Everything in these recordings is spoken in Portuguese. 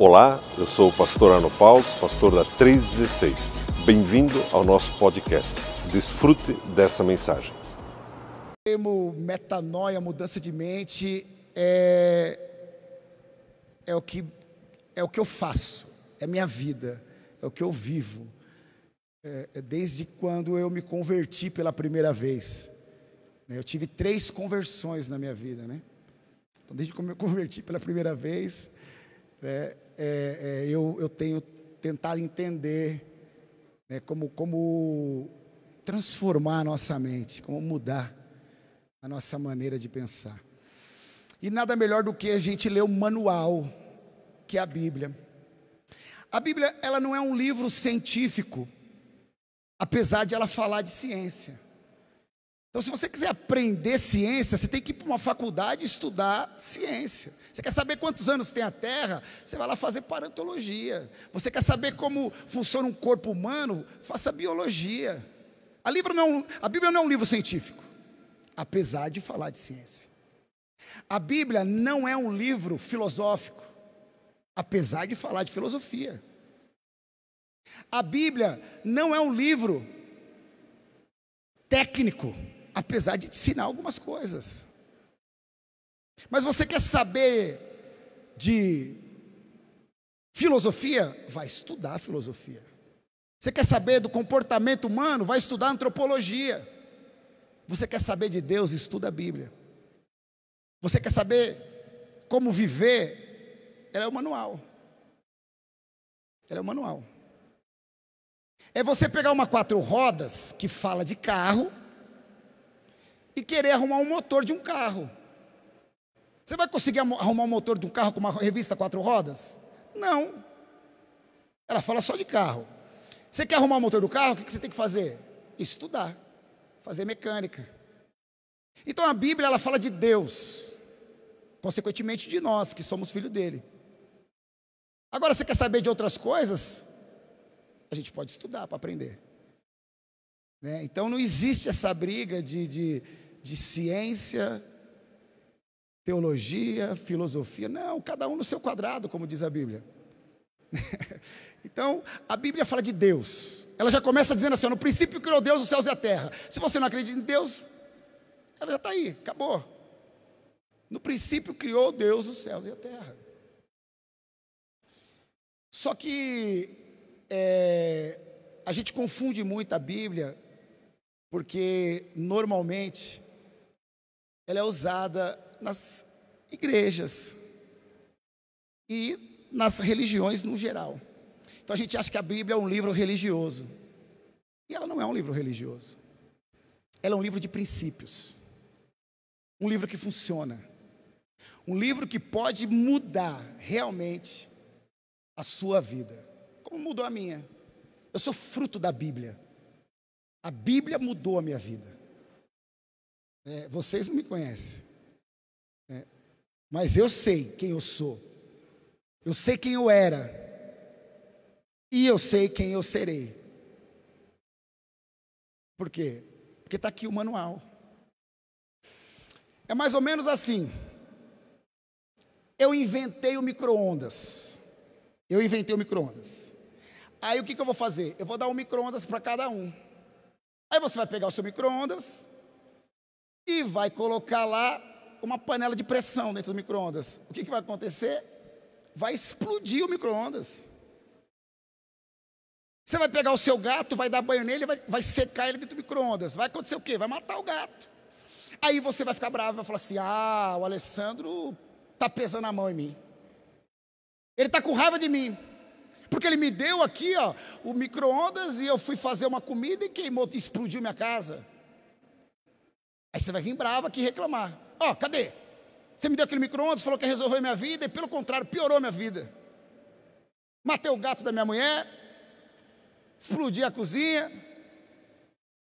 Olá, eu sou o pastor Arno Paulo, pastor da 316. Bem-vindo ao nosso podcast. Desfrute dessa mensagem. O termo metanoia, mudança de mente, é, é, o que, é o que eu faço, é minha vida, é o que eu vivo. É, é desde quando eu me converti pela primeira vez. Eu tive três conversões na minha vida, né? Então, desde que eu me converti pela primeira vez, é, é, é, eu, eu tenho tentado entender né, como, como transformar a nossa mente, como mudar a nossa maneira de pensar. E nada melhor do que a gente ler o manual, que é a Bíblia. A Bíblia, ela não é um livro científico, apesar de ela falar de ciência. Então, se você quiser aprender ciência, você tem que ir para uma faculdade estudar ciência. Você quer saber quantos anos tem a Terra? Você vai lá fazer parantologia. Você quer saber como funciona um corpo humano? Faça biologia. A, não é a Bíblia não é um livro científico, apesar de falar de ciência. A Bíblia não é um livro filosófico, apesar de falar de filosofia. A Bíblia não é um livro técnico, apesar de ensinar algumas coisas. Mas você quer saber de filosofia? Vai estudar filosofia. Você quer saber do comportamento humano? Vai estudar antropologia. Você quer saber de Deus? Estuda a Bíblia. Você quer saber como viver? Ela é o manual. Ela é o manual. É você pegar uma quatro rodas que fala de carro e querer arrumar um motor de um carro. Você vai conseguir arrumar um motor de um carro com uma revista quatro rodas? Não. Ela fala só de carro. Você quer arrumar o motor do carro? O que você tem que fazer? Estudar, fazer mecânica. Então a Bíblia ela fala de Deus, consequentemente de nós que somos filhos dele. Agora você quer saber de outras coisas? A gente pode estudar para aprender. Né? Então não existe essa briga de, de de ciência, teologia, filosofia. Não, cada um no seu quadrado, como diz a Bíblia. então, a Bíblia fala de Deus. Ela já começa dizendo assim: no princípio criou Deus os céus e a terra. Se você não acredita em Deus, ela já está aí, acabou. No princípio criou Deus os céus e a terra. Só que é, a gente confunde muito a Bíblia, porque normalmente ela é usada nas igrejas e nas religiões no geral. Então a gente acha que a Bíblia é um livro religioso. E ela não é um livro religioso. Ela é um livro de princípios. Um livro que funciona. Um livro que pode mudar realmente a sua vida. Como mudou a minha. Eu sou fruto da Bíblia. A Bíblia mudou a minha vida. É, vocês não me conhecem. Mas eu sei quem eu sou. Eu sei quem eu era. E eu sei quem eu serei. Por quê? Porque está aqui o manual. É mais ou menos assim. Eu inventei o micro-ondas. Eu inventei o micro-ondas. Aí o que, que eu vou fazer? Eu vou dar um micro-ondas para cada um. Aí você vai pegar o seu micro-ondas, e vai colocar lá uma panela de pressão dentro do micro-ondas. O que, que vai acontecer? Vai explodir o micro-ondas. Você vai pegar o seu gato, vai dar banho nele, vai, vai secar ele dentro do micro-ondas. Vai acontecer o quê? Vai matar o gato. Aí você vai ficar bravo, vai falar assim: ah, o Alessandro está pesando a mão em mim. Ele está com raiva de mim. Porque ele me deu aqui, ó, o micro-ondas e eu fui fazer uma comida e queimou, explodiu minha casa. Aí você vai vir bravo aqui reclamar. Ó, oh, cadê? Você me deu aquele micro-ondas, falou que ia resolver minha vida, e pelo contrário, piorou minha vida. Matei o gato da minha mulher, explodi a cozinha.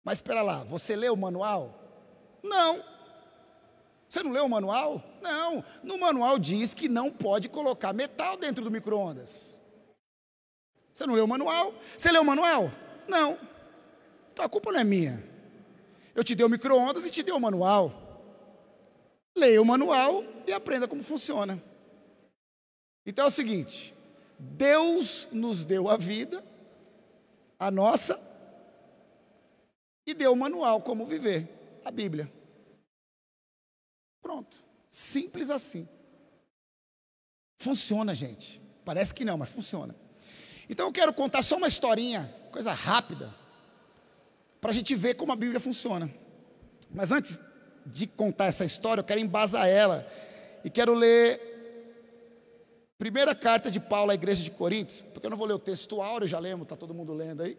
Mas espera lá, você leu o manual? Não. Você não leu o manual? Não. No manual diz que não pode colocar metal dentro do micro-ondas. Você não leu o manual? Você leu o manual? Não. Então a culpa não é minha. Eu te dei o micro-ondas e te dei o manual. Leia o manual e aprenda como funciona. Então é o seguinte: Deus nos deu a vida, a nossa, e deu o manual como viver, a Bíblia. Pronto. Simples assim. Funciona, gente. Parece que não, mas funciona. Então eu quero contar só uma historinha, coisa rápida, para a gente ver como a Bíblia funciona. Mas antes de contar essa história, eu quero embasar ela e quero ler primeira carta de Paulo à igreja de Coríntios, porque eu não vou ler o texto áureo, já lemos, está todo mundo lendo aí.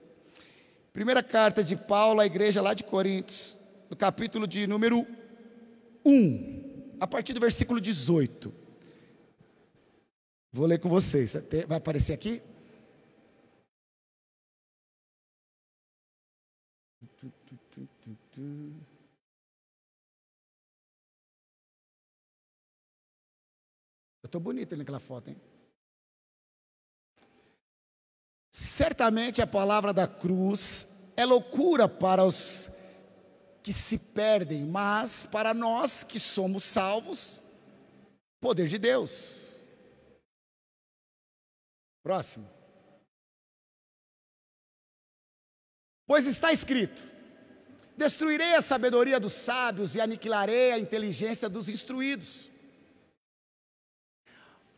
Primeira carta de Paulo à igreja lá de Coríntios, no capítulo de número 1, a partir do versículo 18. Vou ler com vocês. Vai aparecer aqui? Eu estou bonito naquela foto, hein? Certamente a palavra da cruz é loucura para os que se perdem, mas para nós que somos salvos, poder de Deus. Próximo. Pois está escrito: Destruirei a sabedoria dos sábios e aniquilarei a inteligência dos instruídos.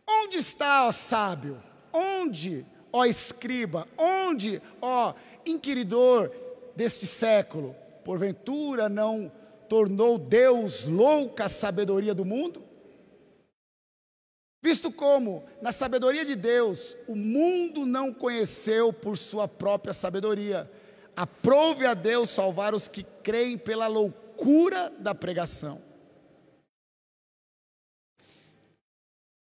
Onde está, ó sábio? Onde, ó escriba? Onde, ó inquiridor deste século? Porventura não tornou Deus louca a sabedoria do mundo? Visto como, na sabedoria de Deus, o mundo não conheceu por sua própria sabedoria, aprove a Deus salvar os que creem pela loucura da pregação.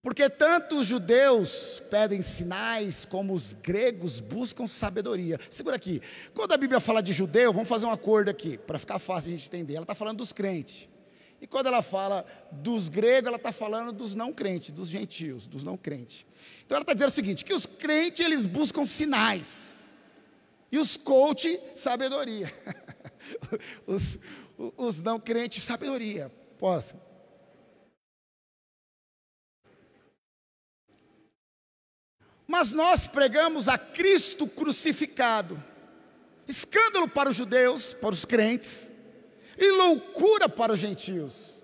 Porque tanto os judeus pedem sinais, como os gregos buscam sabedoria. Segura aqui. Quando a Bíblia fala de judeu, vamos fazer um acordo aqui, para ficar fácil a gente entender. Ela está falando dos crentes. E quando ela fala dos gregos, ela está falando dos não crentes, dos gentios, dos não crentes. Então ela está dizendo o seguinte: que os crentes eles buscam sinais. E os coach, sabedoria. os, os não crentes, sabedoria. Próximo. Mas nós pregamos a Cristo crucificado, escândalo para os judeus, para os crentes, e loucura para os gentios.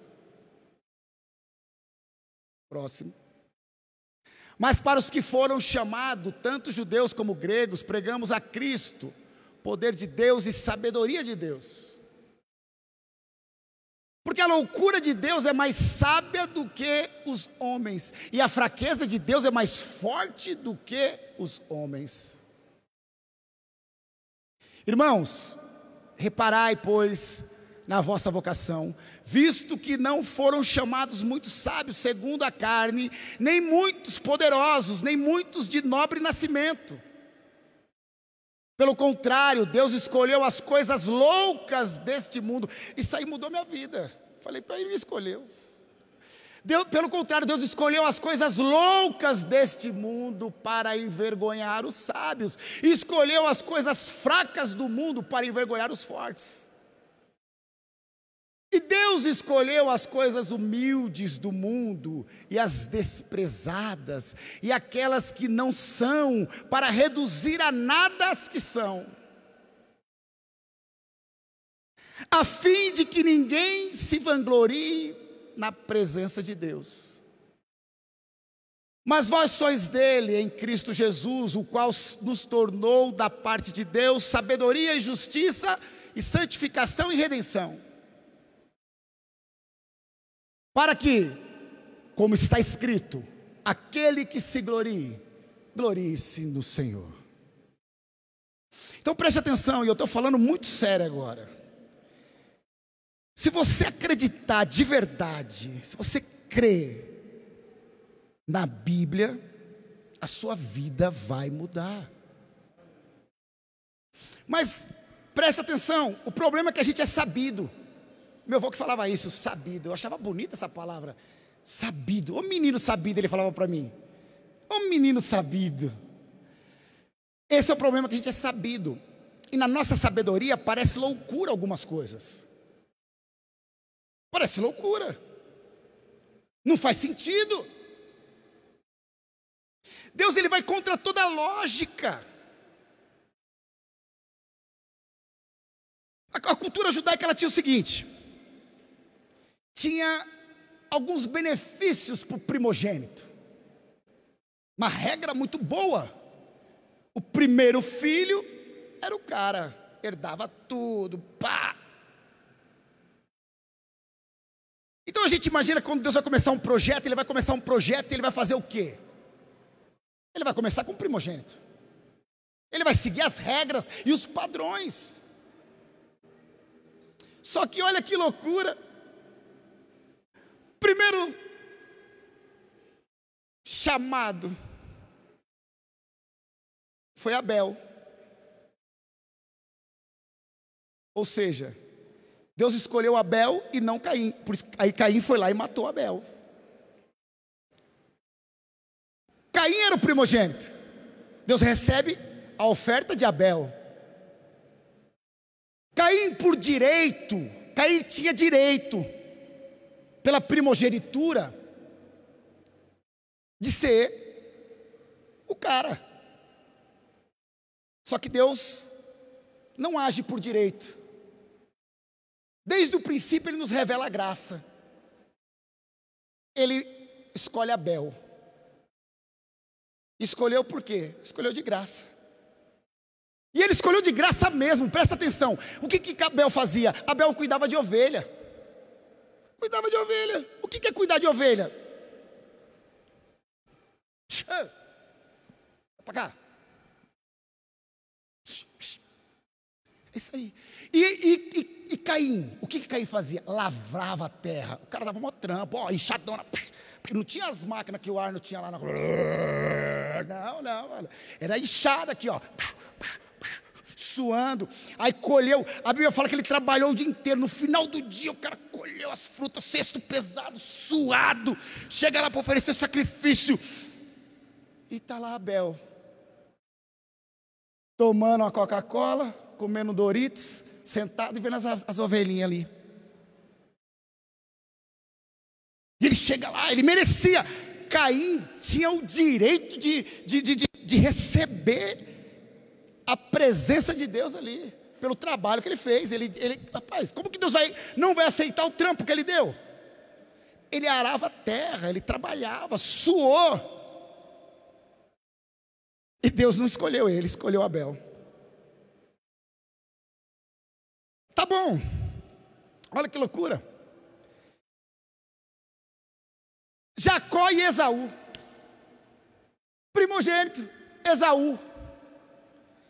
Próximo. Mas para os que foram chamados, tanto judeus como gregos, pregamos a Cristo, poder de Deus e sabedoria de Deus. Porque a loucura de Deus é mais sábia do que os homens, e a fraqueza de Deus é mais forte do que os homens. Irmãos, reparai, pois, na vossa vocação, visto que não foram chamados muitos sábios segundo a carne, nem muitos poderosos, nem muitos de nobre nascimento. Pelo contrário, Deus escolheu as coisas loucas deste mundo. Isso aí mudou minha vida. Falei para ele, escolheu. Deus, pelo contrário, Deus escolheu as coisas loucas deste mundo para envergonhar os sábios, escolheu as coisas fracas do mundo para envergonhar os fortes. E Deus escolheu as coisas humildes do mundo e as desprezadas e aquelas que não são, para reduzir a nada as que são, a fim de que ninguém se vanglorie na presença de Deus. Mas vós sois dele em Cristo Jesus, o qual nos tornou da parte de Deus sabedoria e justiça e santificação e redenção para que, como está escrito, aquele que se glorie, glorie-se no Senhor. Então preste atenção, e eu estou falando muito sério agora. Se você acreditar de verdade, se você crer na Bíblia, a sua vida vai mudar. Mas preste atenção, o problema é que a gente é sabido. Meu avô que falava isso, sabido. Eu achava bonita essa palavra. Sabido. Ô menino sabido, ele falava para mim. Ô menino sabido. Esse é o problema que a gente é sabido. E na nossa sabedoria parece loucura algumas coisas. Parece loucura. Não faz sentido. Deus ele vai contra toda a lógica. A cultura judaica ela tinha o seguinte: tinha alguns benefícios para o primogênito. Uma regra muito boa. O primeiro filho era o cara, herdava tudo, pá. Então a gente imagina quando Deus vai começar um projeto, ele vai começar um projeto e ele vai fazer o quê? Ele vai começar com o primogênito. Ele vai seguir as regras e os padrões. Só que olha que loucura. Primeiro chamado foi Abel. Ou seja, Deus escolheu Abel e não Caim. Por isso, aí Caim foi lá e matou Abel. Caim era o primogênito. Deus recebe a oferta de Abel. Caim por direito, Caim tinha direito, pela primogenitura, de ser o cara. Só que Deus não age por direito. Desde o princípio ele nos revela a graça. Ele escolhe Abel. Escolheu por quê? Escolheu de graça. E ele escolheu de graça mesmo, presta atenção. O que, que Abel fazia? Abel cuidava de ovelha. Cuidava de ovelha. O que, é cuidar de ovelha? Para cá. É isso aí. E, e, e, e, Caim, o que, que Caim fazia? Lavrava a terra. O cara dava uma trampa, ó, enxadona. Porque não tinha as máquinas que o ar não tinha lá na. Não, não, era enxada aqui, ó suando. Aí colheu, a Bíblia fala que ele trabalhou o dia inteiro. No final do dia, o cara colheu as frutas, cesto pesado, suado. Chega lá para oferecer sacrifício. E está lá Abel, tomando uma Coca-Cola, comendo Doritos, sentado e vendo as, as ovelhinhas ali. E ele chega lá, ele merecia. Caim tinha o direito de, de, de, de receber a presença de Deus ali, pelo trabalho que ele fez. Ele, ele, rapaz, como que Deus vai, não vai aceitar o trampo que ele deu? Ele arava a terra, ele trabalhava, suou. E Deus não escolheu ele, escolheu Abel. Tá bom, olha que loucura. Jacó e Esaú, primogênito, Esaú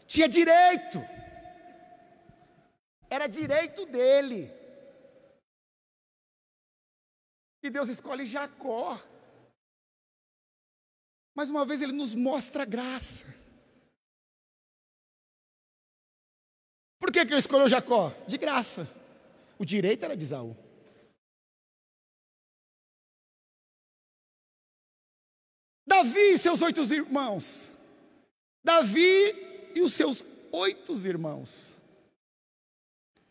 tinha direito. Era direito dele. E Deus escolhe Jacó. Mais uma vez ele nos mostra a graça. Por que, que ele escolheu Jacó? De graça. O direito era de Isaú. Davi e seus oito irmãos. Davi e os seus oito irmãos.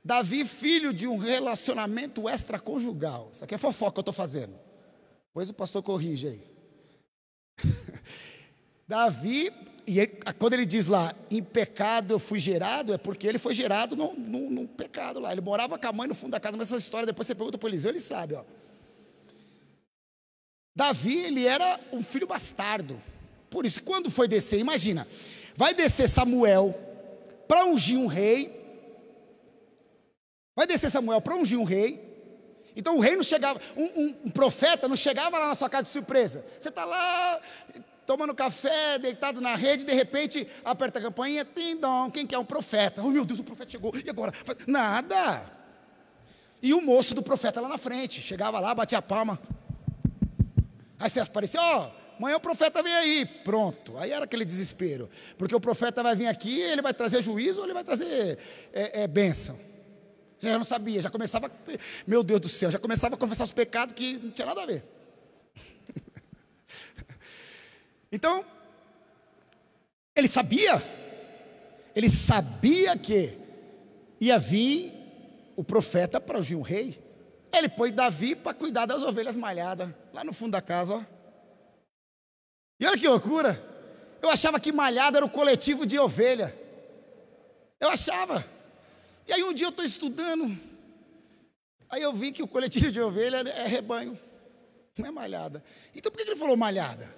Davi, filho de um relacionamento extraconjugal. Isso aqui é fofoca que eu estou fazendo. Pois o pastor corrige aí. Davi, e ele, quando ele diz lá, em pecado eu fui gerado, é porque ele foi gerado num, num, num pecado lá. Ele morava com a mãe no fundo da casa, mas essa história depois você pergunta para o Eliseu, ele sabe. Ó. Davi, ele era um filho bastardo. Por isso, quando foi descer, imagina, Vai descer Samuel para ungir um rei. Vai descer Samuel para ungir um rei. Então o rei não chegava, um, um, um, profeta não chegava lá na sua casa de surpresa. Você está lá tomando café, deitado na rede, de repente aperta a campainha, tindom, quem que é um profeta? Oh meu Deus, o profeta chegou, e agora? Nada. E o moço do profeta lá na frente, chegava lá, batia a palma. Aí você aparecia, ó, oh, Amanhã o profeta vem aí, pronto. Aí era aquele desespero, porque o profeta vai vir aqui, ele vai trazer juízo ou ele vai trazer é, é, bênção. Você já não sabia, já começava, meu Deus do céu, já começava a confessar os pecados que não tinha nada a ver. então, ele sabia, ele sabia que ia vir o profeta para ungir um rei. Ele pôs Davi para cuidar das ovelhas malhadas, lá no fundo da casa, ó. E olha que loucura. Eu achava que malhada era o coletivo de ovelha. Eu achava. E aí um dia eu estou estudando. Aí eu vi que o coletivo de ovelha é rebanho, não é malhada. Então por que ele falou malhada?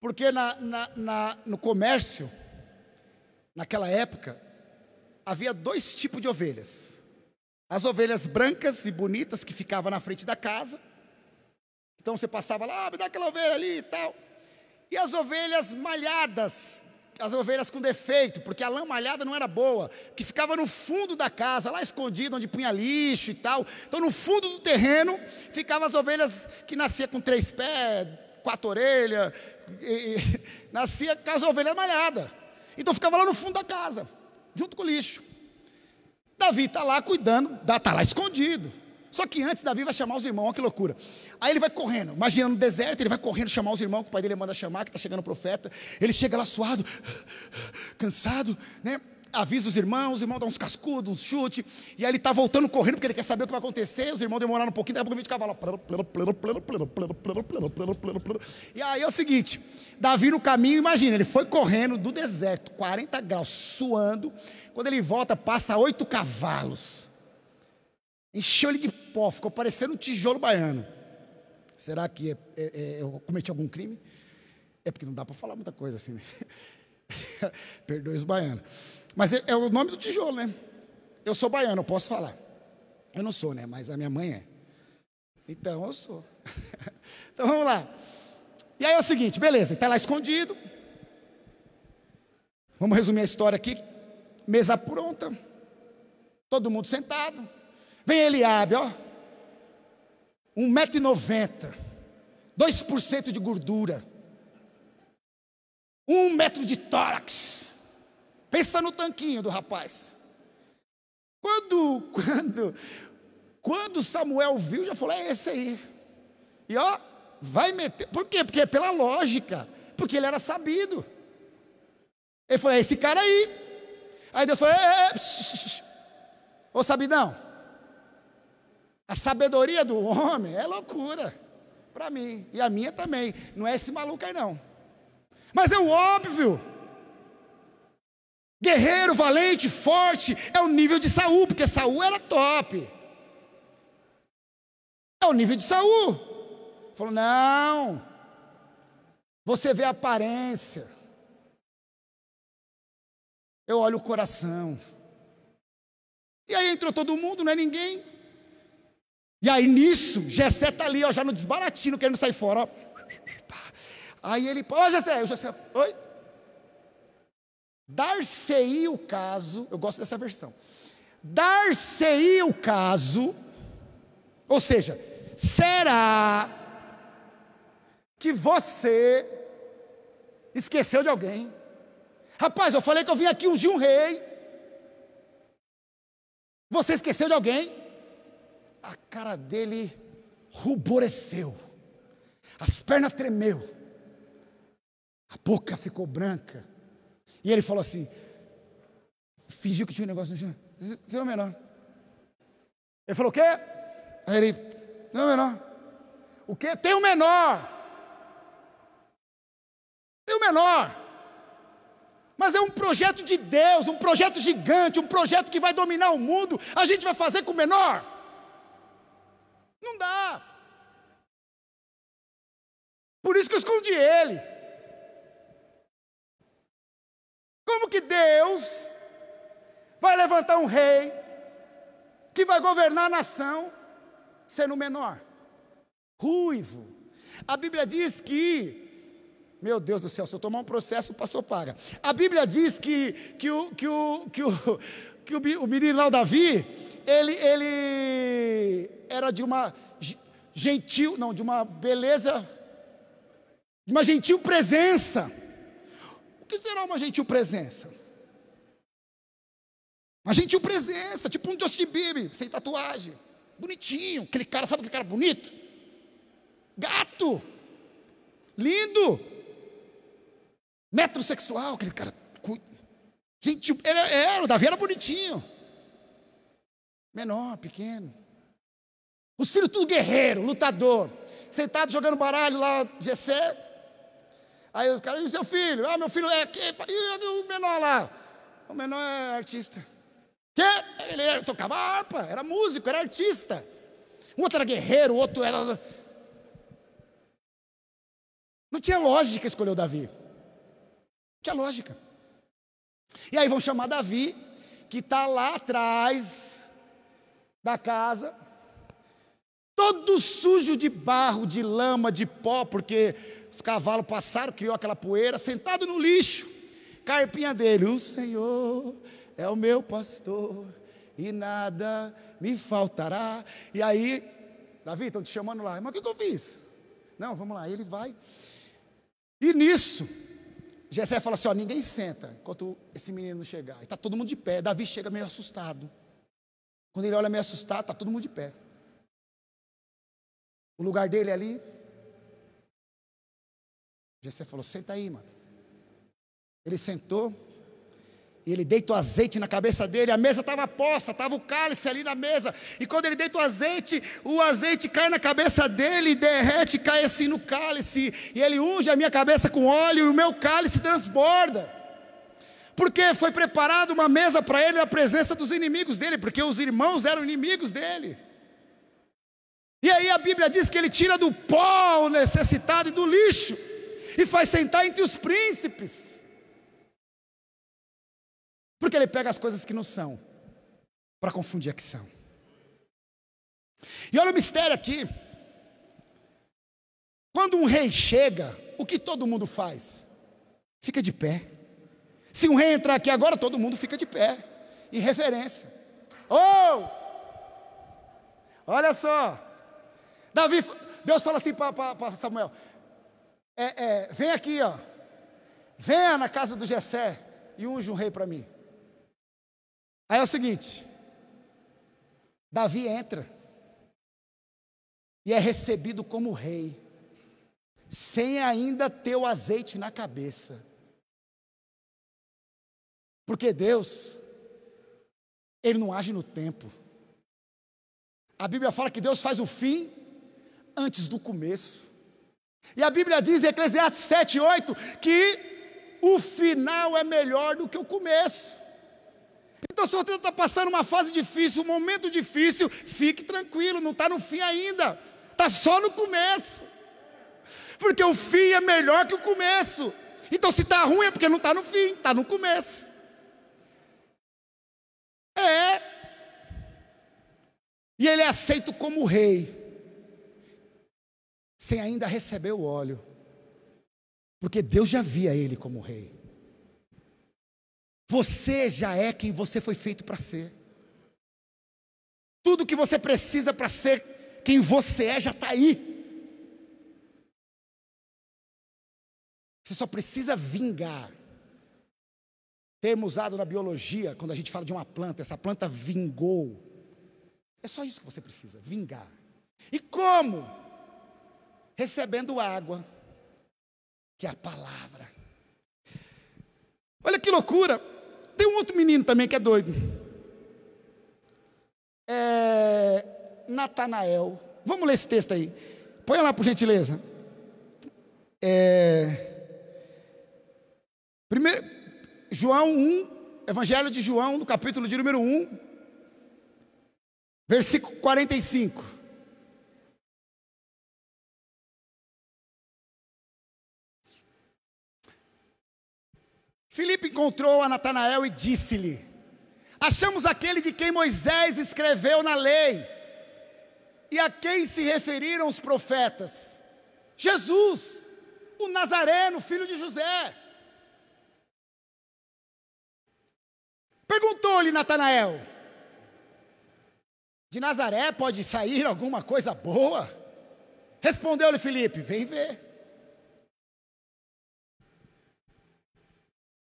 Porque na, na, na, no comércio, naquela época, havia dois tipos de ovelhas. As ovelhas brancas e bonitas que ficavam na frente da casa. Então você passava lá, ah, me dá aquela ovelha ali e tal. E as ovelhas malhadas, as ovelhas com defeito, porque a lã malhada não era boa, que ficava no fundo da casa, lá escondido, onde punha lixo e tal. Então, no fundo do terreno, ficavam as ovelhas que nascia com três pés, quatro orelhas, e, e, nascia com as ovelhas malhadas. Então, ficava lá no fundo da casa, junto com o lixo. Davi está lá cuidando, está lá escondido. Só que antes Davi vai chamar os irmãos, olha que loucura. Aí ele vai correndo, imagina no deserto, ele vai correndo chamar os irmãos, que o pai dele manda chamar, que está chegando o profeta. Ele chega lá suado, cansado, né? Avisa os irmãos, os irmãos dão uns cascudos, uns chutes, e aí ele está voltando correndo porque ele quer saber o que vai acontecer. Os irmãos demoraram um pouquinho, daqui a pouco a gente cavalo. E aí é o seguinte: Davi no caminho, imagina, ele foi correndo do deserto, 40 graus, suando. Quando ele volta, passa oito cavalos. Encheu ele de pó, ficou parecendo um tijolo baiano. Será que é, é, é, eu cometi algum crime? É porque não dá para falar muita coisa assim, né? Perdoe os baianos. Mas é, é, o nome do tijolo, né? Eu sou baiano, eu posso falar. Eu não sou, né? Mas a minha mãe é. Então eu sou. então vamos lá. E aí é o seguinte, beleza, está lá escondido. Vamos resumir a história aqui. Mesa pronta. Todo mundo sentado. Vem Eliabe, ó. 1,90m. 2% de gordura. Um metro de tórax. Pensa no tanquinho do rapaz. Quando, quando, quando Samuel viu, já falou: é esse aí. E ó, vai meter. Por quê? Porque é pela lógica. Porque ele era sabido. Ele falou: é esse cara aí. Aí Deus falou: é, é, é. Ô sabidão, a sabedoria do homem é loucura para mim e a minha também. Não é esse maluco aí não. Mas é o óbvio. Guerreiro, valente, forte, é o nível de Saul, porque Saul era top. É o nível de Saul. Falou: "Não. Você vê a aparência. Eu olho o coração." E aí entrou todo mundo, não é ninguém. E aí nisso, Jessé está ali, ó, já no desbaratino, querendo sair fora. Ó. Aí ele, ó Jessé, o Jessé, oi? Dar-se-i o caso, eu gosto dessa versão. Dar-se-i o caso, ou seja, será que você esqueceu de alguém? Rapaz, eu falei que eu vim aqui ungir um rei. Você esqueceu de alguém? A cara dele ruboreceu, as pernas tremeu, a boca ficou branca, e ele falou assim: fingiu que tinha um negócio no chão, tem o menor. Ele falou: o quê? Aí ele, tem o menor. O quê? Tem o menor. Tem o menor. Mas é um projeto de Deus, um projeto gigante, um projeto que vai dominar o mundo. A gente vai fazer com o menor. Não dá. Por isso que eu escondi ele. Como que Deus vai levantar um rei que vai governar a nação sendo menor? Ruivo. A Bíblia diz que meu Deus do céu, se eu tomar um processo, o pastor paga. A Bíblia diz que, que, o, que, o, que, o, que o, o menino lá, o Davi, ele, ele era de uma gentil, não, de uma beleza, de uma gentil presença. O que será uma gentil presença? Uma gentil presença, tipo um Justin Bieber, sem tatuagem, bonitinho, aquele cara, sabe aquele cara bonito? Gato, lindo, metrosexual, aquele cara, gentil, ele era, o Davi era bonitinho, menor, pequeno. Os filhos tudo guerreiro, lutador. Sentado jogando baralho lá, Gessé. Aí os caras, e o seu filho? Ah, meu filho é aqui, e o menor lá? O menor é artista. Que? Ele tocava harpa, era músico, era artista. Um outro era guerreiro, o outro era. Não tinha lógica escolher o Davi. Não tinha lógica. E aí vão chamar Davi, que está lá atrás da casa, todo sujo de barro, de lama, de pó, porque os cavalos passaram, criou aquela poeira, sentado no lixo, carpinha dele, o Senhor é o meu pastor e nada me faltará. E aí, Davi, estão te chamando lá, mas o que, eu fiz? Não, vamos lá, ele vai. E nisso, Jessé fala assim: ó, ninguém senta enquanto esse menino chegar. E está todo mundo de pé. Davi chega meio assustado. Quando ele olha meio assustado, está todo mundo de pé. O lugar dele é ali, Jessé falou: senta aí, mano. Ele sentou, e ele deita o azeite na cabeça dele, a mesa estava posta, estava o cálice ali na mesa, e quando ele deita o azeite, o azeite cai na cabeça dele, derrete, cai assim no cálice, e ele unge a minha cabeça com óleo, e o meu cálice transborda. Porque foi preparada uma mesa para ele na presença dos inimigos dele, porque os irmãos eram inimigos dele. E aí a Bíblia diz que ele tira do pó o necessitado e do lixo e faz sentar entre os príncipes. Porque ele pega as coisas que não são, para confundir a que são. E olha o mistério aqui. Quando um rei chega, o que todo mundo faz? Fica de pé. Se um rei entrar aqui agora, todo mundo fica de pé, em reverência. Oh! Olha só. Davi, Deus fala assim para Samuel: é, é, vem aqui, ó. Venha na casa do Jessé e unge um rei para mim. Aí é o seguinte: Davi entra e é recebido como rei, sem ainda ter o azeite na cabeça. Porque Deus, Ele não age no tempo. A Bíblia fala que Deus faz o fim antes do começo. E a Bíblia diz em Eclesiastes 7, 8 que o final é melhor do que o começo. Então, se você está passando uma fase difícil, um momento difícil, fique tranquilo, não está no fim ainda, está só no começo. Porque o fim é melhor que o começo. Então, se está ruim, é porque não está no fim, está no começo. É. E ele é aceito como rei sem ainda receber o óleo, porque Deus já via ele como rei. Você já é quem você foi feito para ser. Tudo que você precisa para ser quem você é já está aí. Você só precisa vingar. Termo usado na biologia, quando a gente fala de uma planta, essa planta vingou. É só isso que você precisa, vingar. E como? recebendo água, que é a palavra. Olha que loucura. Tem um outro menino também que é doido. É Natanael. Vamos ler esse texto aí. Põe lá por gentileza. É, primeiro, João 1, Evangelho de João, no capítulo de número 1, versículo 45. Filipe encontrou a Natanael e disse-lhe: Achamos aquele de quem Moisés escreveu na lei, e a quem se referiram os profetas, Jesus, o Nazareno, filho de José. Perguntou-lhe Natanael: De Nazaré pode sair alguma coisa boa? Respondeu-lhe Filipe: Vem ver.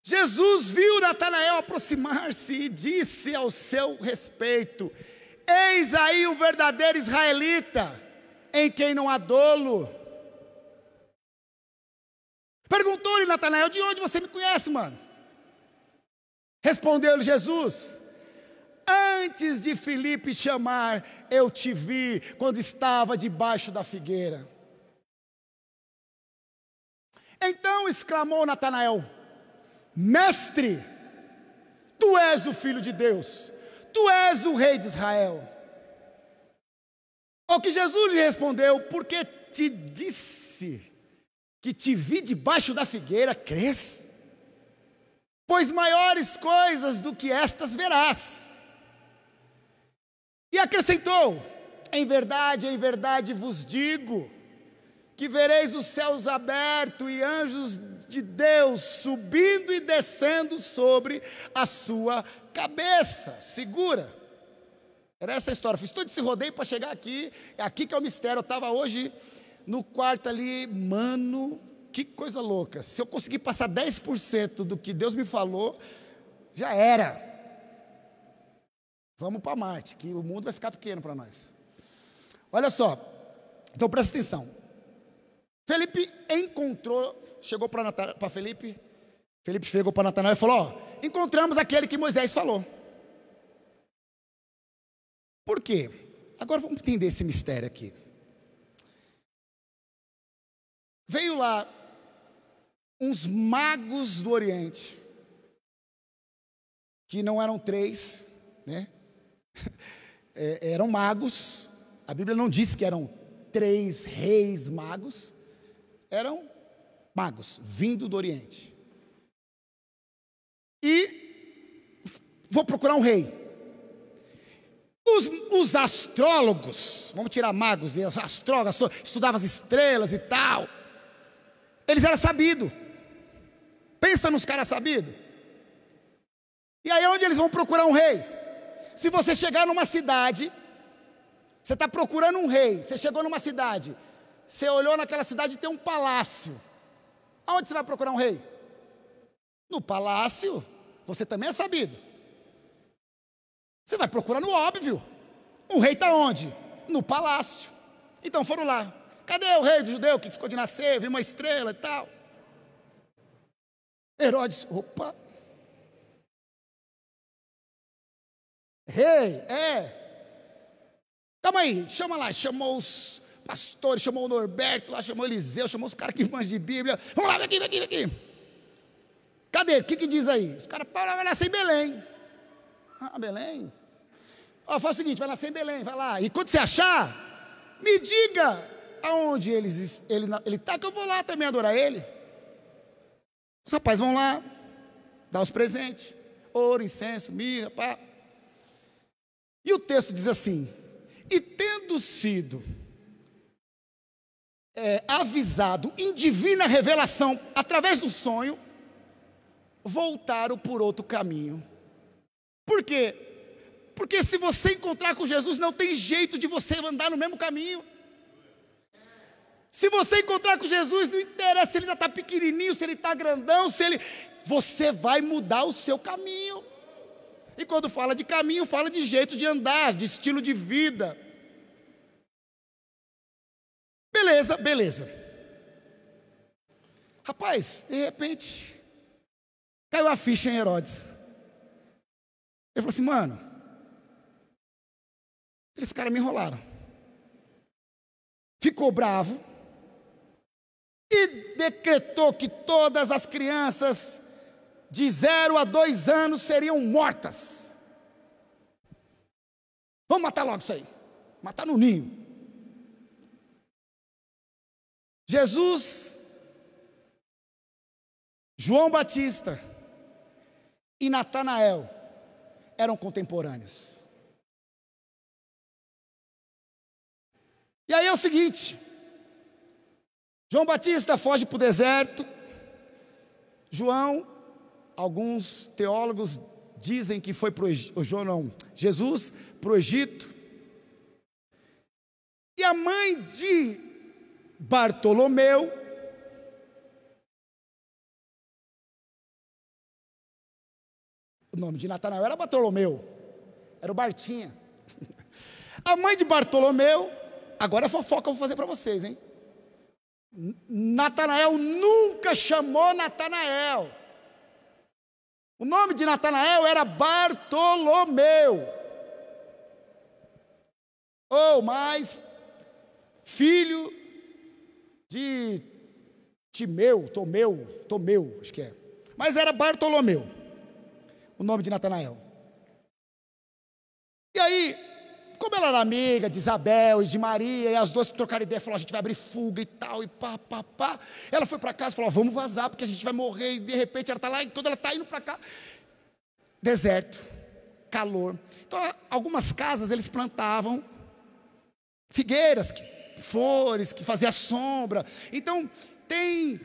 Jesus viu Natanael aproximar-se e disse ao seu respeito: Eis aí o verdadeiro israelita, em quem não há dolo. Perguntou-lhe Natanael: De onde você me conhece, mano? Respondeu-lhe Jesus: Antes de Filipe chamar, eu te vi quando estava debaixo da figueira. Então exclamou Natanael: Mestre, tu és o filho de Deus, tu és o rei de Israel. Ao que Jesus lhe respondeu: Porque te disse que te vi debaixo da figueira, crês? Pois maiores coisas do que estas verás. E acrescentou: Em verdade, em verdade vos digo, que vereis os céus abertos e anjos de Deus subindo e descendo sobre a sua cabeça. Segura. Era essa a história. Fiz todo esse rodeio para chegar aqui. É aqui que é o mistério. Eu estava hoje no quarto ali, mano, que coisa louca. Se eu conseguir passar 10% do que Deus me falou, já era. Vamos para Marte, que o mundo vai ficar pequeno para nós. Olha só. Então presta atenção. Felipe encontrou, chegou para Felipe, Felipe chegou para Natanael e falou: Ó, encontramos aquele que Moisés falou. Por quê? Agora vamos entender esse mistério aqui. Veio lá uns magos do Oriente, que não eram três, né? É, eram magos. A Bíblia não diz que eram três reis magos eram magos, vindo do Oriente. E vou procurar um rei. Os, os, astrólogos, vamos tirar magos e as astrólogos, estudavam as estrelas e tal. Eles eram sabidos. Pensa nos caras sabidos. E aí onde eles vão procurar um rei? Se você chegar numa cidade, você está procurando um rei, você chegou numa cidade, você olhou naquela cidade e tem um palácio. Aonde você vai procurar um rei? No palácio. Você também é sabido. Você vai procurar no óbvio. O rei está onde? No palácio. Então foram lá. Cadê o rei de judeu que ficou de nascer, viu uma estrela e tal? Herodes, opa. Rei, é. Calma aí, chama lá, chamou os pastores, chamou o Norberto lá, chamou o Eliseu, chamou os caras que manjam de Bíblia. Vamos lá, vem aqui, vem aqui, vem aqui. Cadê? O que, que diz aí? Os caras, Paulo vai nascer em Belém. Ah, Belém? Ó, faz o seguinte, vai nascer em Belém, vai lá. E quando você achar, me diga aonde ele está, que eu vou lá também adorar ele. Os rapazes vão lá, dar os presentes, ouro, incenso, mirra, pá. E o texto diz assim: E tendo sido é, avisado em divina revelação, através do sonho, voltaram por outro caminho. Por quê? Porque se você encontrar com Jesus, não tem jeito de você andar no mesmo caminho. Se você encontrar com Jesus, não interessa se ele ainda está pequenininho, se ele está grandão, se ele. Você vai mudar o seu caminho. E quando fala de caminho, fala de jeito de andar, de estilo de vida. Beleza, beleza. Rapaz, de repente, caiu a ficha em Herodes. Ele falou assim, mano, aqueles caras me enrolaram. Ficou bravo e decretou que todas as crianças de zero a dois anos seriam mortas. Vamos matar logo isso aí. Matar no ninho. Jesus, João Batista e Natanael eram contemporâneos. E aí é o seguinte: João Batista foge para o deserto, João, alguns teólogos dizem que foi para o João, não, Jesus para o Egito. E a mãe de Bartolomeu, o nome de Natanael era Bartolomeu, era o Bartinha. A mãe de Bartolomeu, agora é fofoca eu vou fazer para vocês, hein? Natanael nunca chamou Natanael. O nome de Natanael era Bartolomeu. Ou mais, filho de Timeu, Tomeu, Tomeu, acho que é. Mas era Bartolomeu, o nome de Natanael. E aí, como ela era amiga de Isabel e de Maria, e as duas trocaram ideia, falou: a gente vai abrir fuga e tal, e pá, pá, pá. Ela foi para casa e falou: vamos vazar, porque a gente vai morrer, e de repente ela está lá, e quando ela está indo para cá, deserto, calor. Então, algumas casas eles plantavam figueiras, flores, que fazia sombra. Então, tem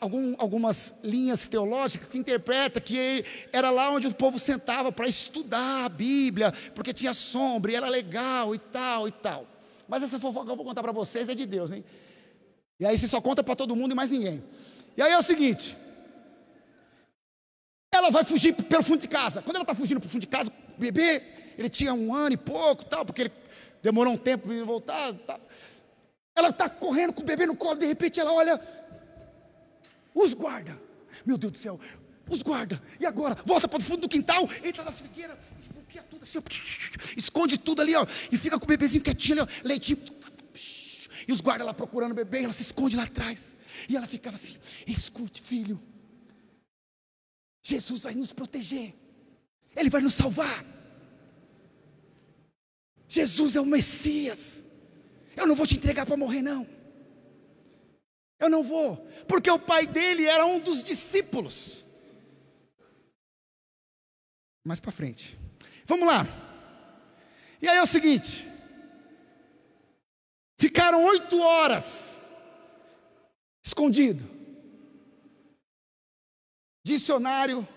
algum, algumas linhas teológicas que interpreta que era lá onde o povo sentava para estudar a Bíblia, porque tinha sombra e era legal e tal e tal. Mas essa fofoca que eu vou contar para vocês é de Deus, hein? E aí você só conta para todo mundo e mais ninguém. E aí é o seguinte: ela vai fugir pelo fundo de casa. Quando ela está fugindo para o fundo de casa, o bebê, ele tinha um ano e pouco, tal, porque ele demorou um tempo para voltar. Tal. Ela está correndo com o bebê no colo, de repente ela olha, os guarda. Meu Deus do céu, os guarda. E agora? Volta para o fundo do quintal, entra nas figueiras, desbloqueia tudo assim, ó, esconde tudo ali, ó, e fica com o bebezinho quietinho ali, ó, leitinho. E os guardas lá procurando o bebê, ela se esconde lá atrás. E ela ficava assim: escute, filho, Jesus vai nos proteger, Ele vai nos salvar. Jesus é o Messias. Eu não vou te entregar para morrer, não. Eu não vou, porque o pai dele era um dos discípulos. Mais para frente. Vamos lá. E aí é o seguinte: ficaram oito horas escondido. Dicionário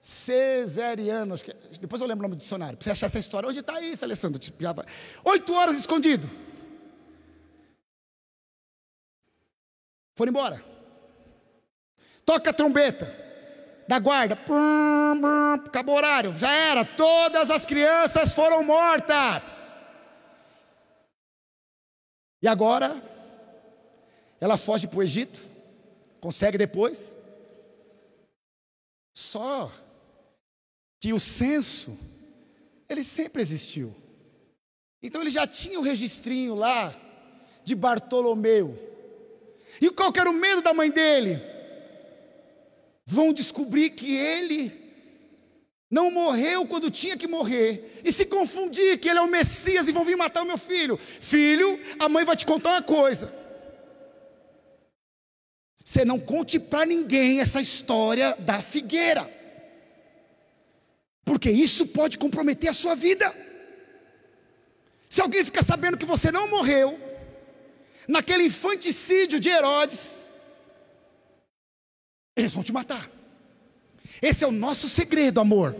Cesariano, que, depois eu lembro o nome do dicionário. Para você achar essa história, onde está isso, Alessandro? Tipo, oito horas escondido. Foram embora. Toca a trombeta da guarda. Acabou o horário. Já era. Todas as crianças foram mortas. E agora, ela foge para o Egito. Consegue depois. Só que o censo, ele sempre existiu. Então ele já tinha o registrinho lá de Bartolomeu. E qual era o medo da mãe dele? Vão descobrir que ele não morreu quando tinha que morrer, e se confundir que ele é o Messias e vão vir matar o meu filho. Filho, a mãe vai te contar uma coisa. Você não conte para ninguém essa história da figueira, porque isso pode comprometer a sua vida. Se alguém ficar sabendo que você não morreu, naquele infanticídio de Herodes, eles vão te matar. Esse é o nosso segredo, amor.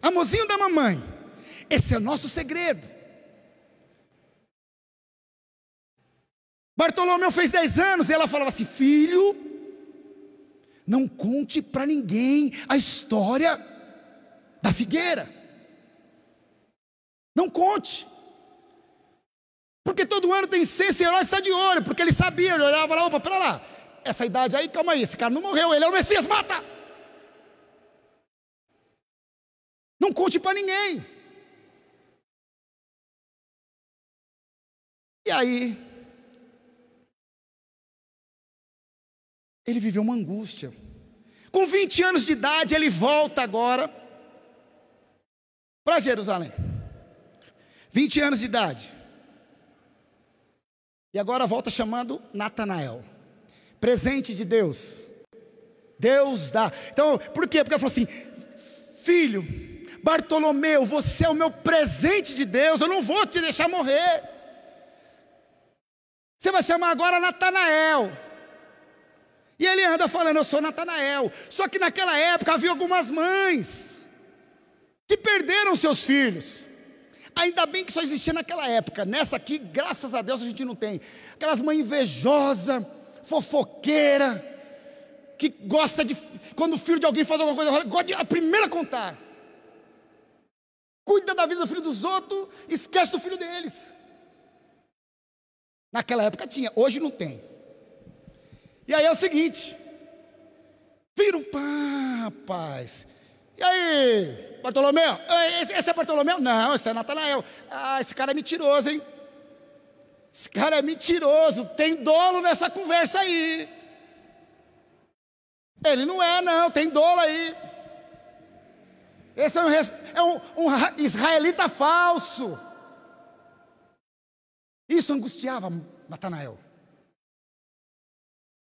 Amorzinho da mamãe, esse é o nosso segredo. Bartolomeu fez 10 anos e ela falava assim: Filho, não conte para ninguém a história da figueira. Não conte. Porque todo ano tem seis heróis está de olho, porque ele sabia, ele olhava lá, opa, pera lá, essa idade aí, calma aí, esse cara não morreu, ele é o Messias, mata! Não conte para ninguém. E aí, ele viveu uma angústia. Com 20 anos de idade, ele volta agora para Jerusalém. 20 anos de idade. E agora volta chamando Natanael. Presente de Deus. Deus dá. Então, por quê? Porque ela falou assim: Filho, Bartolomeu, você é o meu presente de Deus, eu não vou te deixar morrer. Você vai chamar agora Natanael. E ele anda falando, eu sou Natanael. Só que naquela época havia algumas mães que perderam seus filhos. Ainda bem que só existia naquela época. Nessa aqui, graças a Deus, a gente não tem. Aquelas mães invejosas, fofoqueira, que gosta de. Quando o filho de alguém faz alguma coisa, gosta de a primeira a contar. Cuida da vida do filho dos outros, esquece do filho deles. Naquela época tinha, hoje não tem. E aí é o seguinte: vira um rapaz. E aí, Bartolomeu? Esse, esse é Bartolomeu? Não, esse é Natanael. Ah, esse cara é mentiroso, hein? Esse cara é mentiroso, tem dolo nessa conversa aí. Ele não é, não, tem dolo aí. Esse é um, é um, um israelita falso. Isso angustiava Natanael.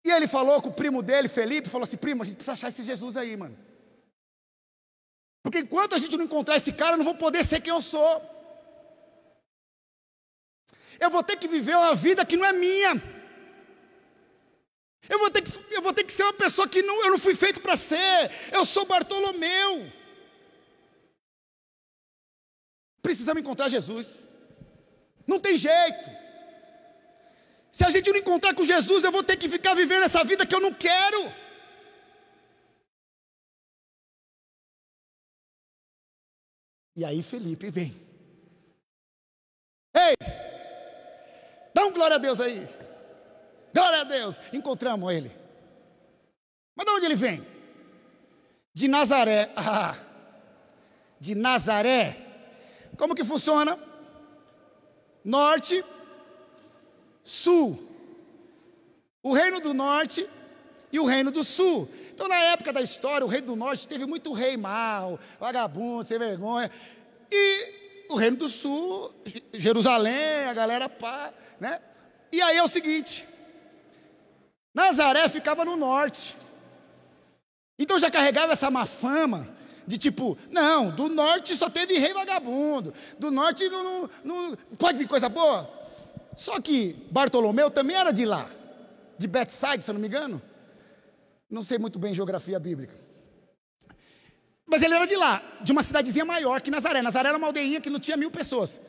E ele falou com o primo dele, Felipe, falou assim: primo, a gente precisa achar esse Jesus aí, mano. Porque enquanto a gente não encontrar esse cara, eu não vou poder ser quem eu sou. Eu vou ter que viver uma vida que não é minha. Eu vou ter que, eu vou ter que ser uma pessoa que não, eu não fui feito para ser. Eu sou Bartolomeu. Precisamos encontrar Jesus. Não tem jeito. Se a gente não encontrar com Jesus, eu vou ter que ficar vivendo essa vida que eu não quero. E aí Felipe vem. Ei! Dá um glória a Deus aí. Glória a Deus. Encontramos ele. Mas de onde ele vem? De Nazaré. Ah, de Nazaré. Como que funciona? Norte, sul. O reino do norte e o reino do sul. Então, na época da história, o reino do norte teve muito rei mal, vagabundo, sem vergonha. E o reino do sul, Jerusalém, a galera pá, né? E aí é o seguinte: Nazaré ficava no norte. Então já carregava essa má fama de tipo, não, do norte só teve rei vagabundo, do norte não, não, não, pode vir coisa boa. Só que Bartolomeu também era de lá, de Bethsaida, se eu não me engano. Não sei muito bem geografia bíblica. Mas ele era de lá, de uma cidadezinha maior que Nazaré. Nazaré era uma aldeinha que não tinha mil pessoas.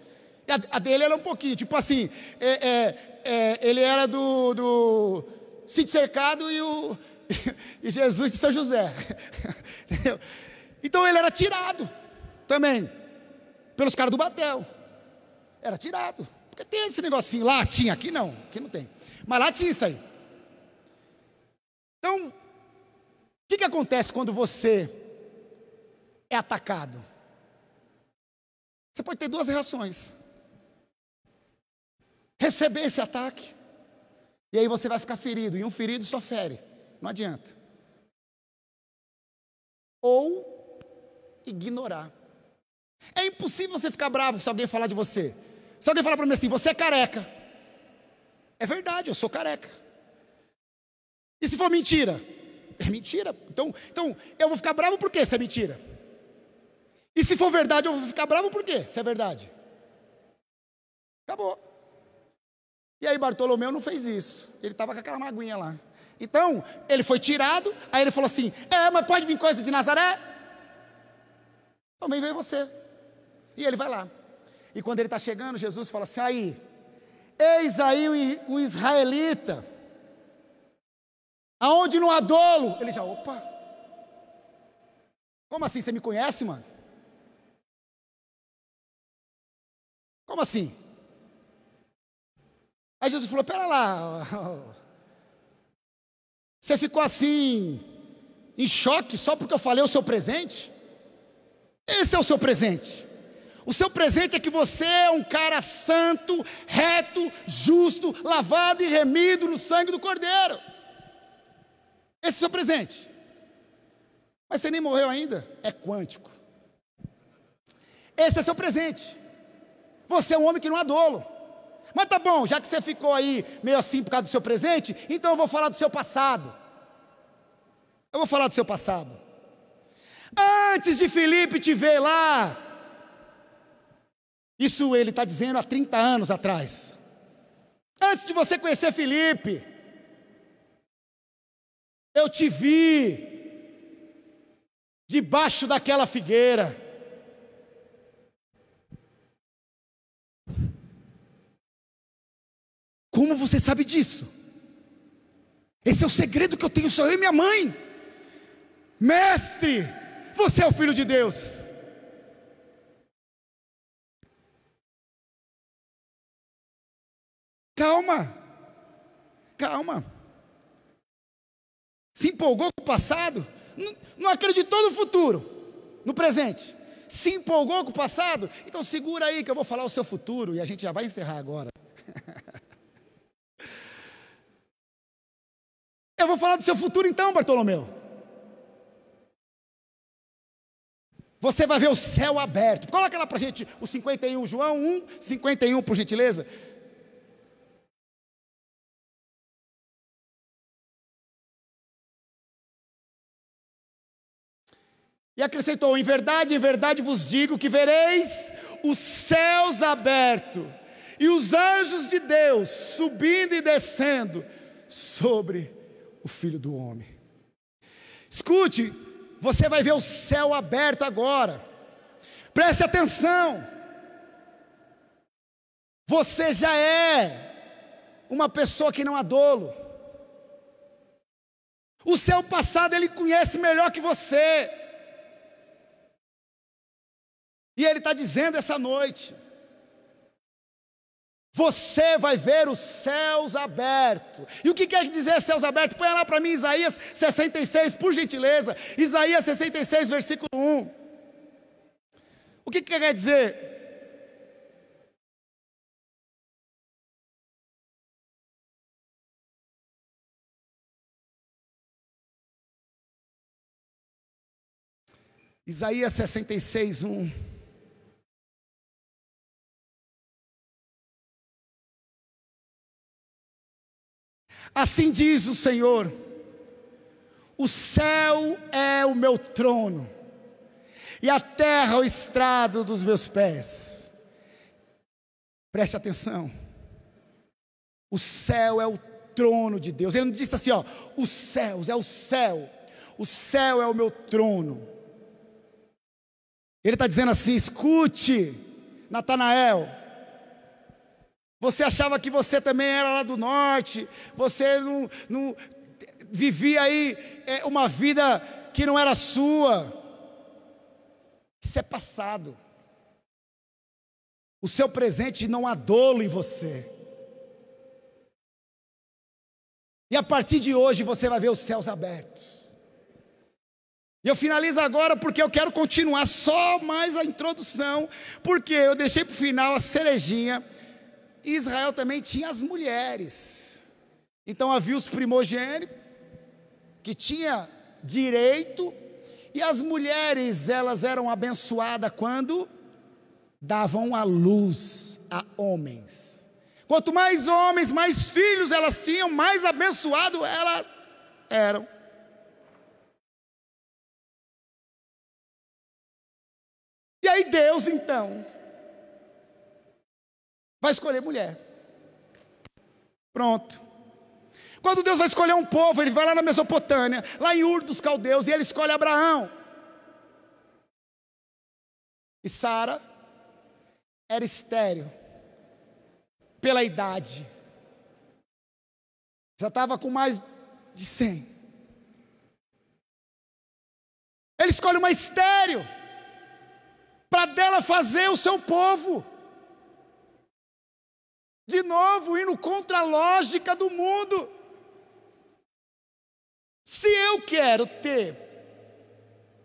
A, a dele era um pouquinho, tipo assim, é, é, é, ele era do, do sítio cercado e, o, e Jesus de São José. Entendeu? Então ele era tirado também pelos caras do Batel. Era tirado. Porque tem esse negocinho lá, tinha, aqui não, aqui não tem. Mas lá tinha isso aí. Então, o que, que acontece quando você é atacado? Você pode ter duas reações receber esse ataque. E aí você vai ficar ferido, e um ferido só fere, não adianta. Ou ignorar. É impossível você ficar bravo se alguém falar de você. Se alguém falar para mim assim, você é careca. É verdade, eu sou careca. E se for mentira? É mentira. Então, então eu vou ficar bravo por quê se é mentira? E se for verdade, eu vou ficar bravo por quê se é verdade? Acabou. E aí Bartolomeu não fez isso. Ele estava com aquela maguinha lá. Então, ele foi tirado, aí ele falou assim: É, mas pode vir coisa de Nazaré? Vem ver você. E ele vai lá. E quando ele está chegando, Jesus fala assim: Aí, eis aí um israelita, aonde não há dolo. Ele já, opa, como assim? Você me conhece, mano? Como assim? Aí Jesus falou: Pera lá, você ficou assim, em choque, só porque eu falei o seu presente? Esse é o seu presente. O seu presente é que você é um cara santo, reto, justo, lavado e remido no sangue do Cordeiro. Esse é o seu presente. Mas você nem morreu ainda? É quântico. Esse é seu presente. Você é um homem que não há dolo. Mas tá bom, já que você ficou aí meio assim por causa do seu presente, então eu vou falar do seu passado. Eu vou falar do seu passado. Antes de Felipe te ver lá, isso ele está dizendo há 30 anos atrás. Antes de você conhecer Felipe, eu te vi debaixo daquela figueira. Como você sabe disso? Esse é o segredo que eu tenho só eu e minha mãe. Mestre, você é o filho de Deus. Calma, calma. Se empolgou com o passado, não, acreditou no futuro, no presente. Se empolgou com o passado, então segura aí que eu vou falar o seu futuro e a gente já vai encerrar agora. eu vou falar do seu futuro então, Bartolomeu. Você vai ver o céu aberto. Coloca lá para gente o 51, João 1, 51, por gentileza. E acrescentou: Em verdade, em verdade vos digo que vereis os céus abertos e os anjos de Deus subindo e descendo sobre o Filho do Homem. Escute, você vai ver o céu aberto agora. Preste atenção. Você já é uma pessoa que não há dolo. O seu passado ele conhece melhor que você. E Ele está dizendo essa noite: você vai ver os céus abertos. E o que quer dizer céus abertos? Põe lá para mim Isaías 66, por gentileza. Isaías 66, versículo 1. O que quer dizer? Isaías 66, 1. Assim diz o Senhor: o céu é o meu trono, e a terra o estrado dos meus pés. Preste atenção. O céu é o trono de Deus. Ele não disse assim, ó, os céus, é o céu. O céu é o meu trono. Ele está dizendo assim: escute, Natanael, você achava que você também era lá do norte, você não, não vivia aí é, uma vida que não era sua. Isso é passado. O seu presente não há dolo em você. E a partir de hoje você vai ver os céus abertos. E eu finalizo agora porque eu quero continuar só mais a introdução, porque eu deixei para o final a cerejinha Israel também tinha as mulheres. Então havia os primogênitos, que tinha direito, e as mulheres, elas eram abençoadas quando davam a luz a homens. Quanto mais homens, mais filhos elas tinham, mais abençoado elas eram. E aí Deus então vai escolher mulher. Pronto. Quando Deus vai escolher um povo, ele vai lá na Mesopotâmia, lá em Ur dos Caldeus, e ele escolhe Abraão. E Sara era estéreo pela idade. Já estava com mais de 100. Ele escolhe uma estéreo para dela fazer o seu povo. De novo, indo contra a lógica do mundo. Se eu quero ter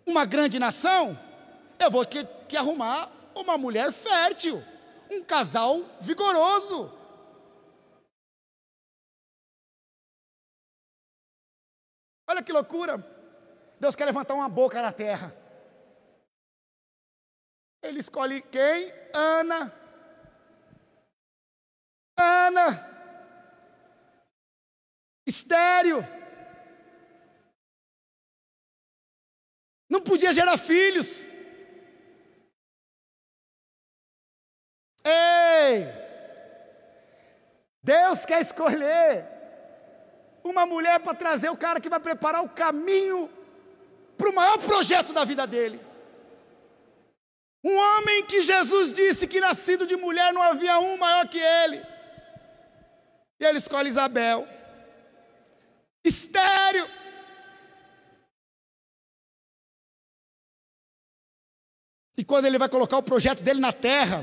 uma grande nação, eu vou que, que arrumar uma mulher fértil, um casal vigoroso. Olha que loucura. Deus quer levantar uma boca na terra. Ele escolhe quem? Ana. Ana, estéreo, não podia gerar filhos. Ei, Deus quer escolher uma mulher para trazer o cara que vai preparar o caminho para o maior projeto da vida dele. Um homem que Jesus disse que nascido de mulher não havia um maior que ele. E ele escolhe Isabel. Estéreo. E quando ele vai colocar o projeto dele na terra,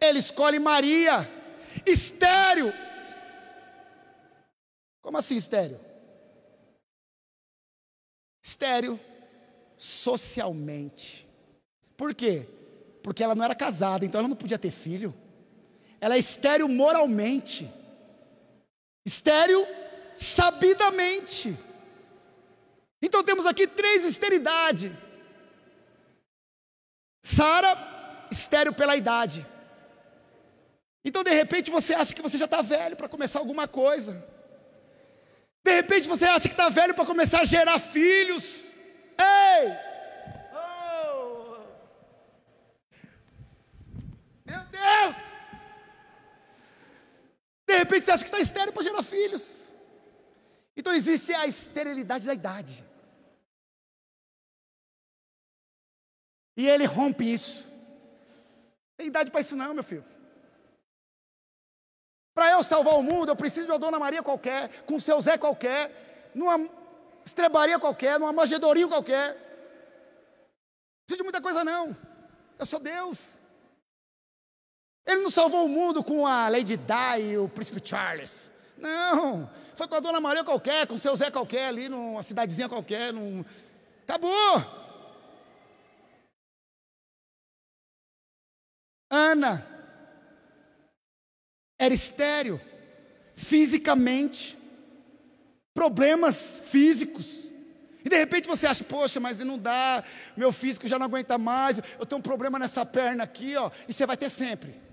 ele escolhe Maria, estéreo. Como assim estéreo? Estéreo socialmente. Por quê? Porque ela não era casada, então ela não podia ter filho ela é estéril moralmente. Estéril sabidamente. Então temos aqui três esterilidade. Sara, estéreo pela idade. Então de repente você acha que você já está velho para começar alguma coisa. De repente você acha que está velho para começar a gerar filhos. Ei! Oh! Meu Deus! De repente você acha que está estéreo para gerar filhos. Então existe a esterilidade da idade. E ele rompe isso. Tem idade para isso não, meu filho. Para eu salvar o mundo, eu preciso de uma Dona Maria qualquer, com seu Zé qualquer, numa estrebaria qualquer, numa manjedoria qualquer. Não preciso de muita coisa não. Eu sou Deus. Ele não salvou o mundo com a Lady Di e o Príncipe Charles. Não. Foi com a Dona Maria qualquer, com seu Zé qualquer ali, numa cidadezinha qualquer. Num... Acabou. Ana era estéreo, fisicamente, problemas físicos. E de repente você acha, poxa, mas não dá, meu físico já não aguenta mais, eu tenho um problema nessa perna aqui, ó, e você vai ter sempre.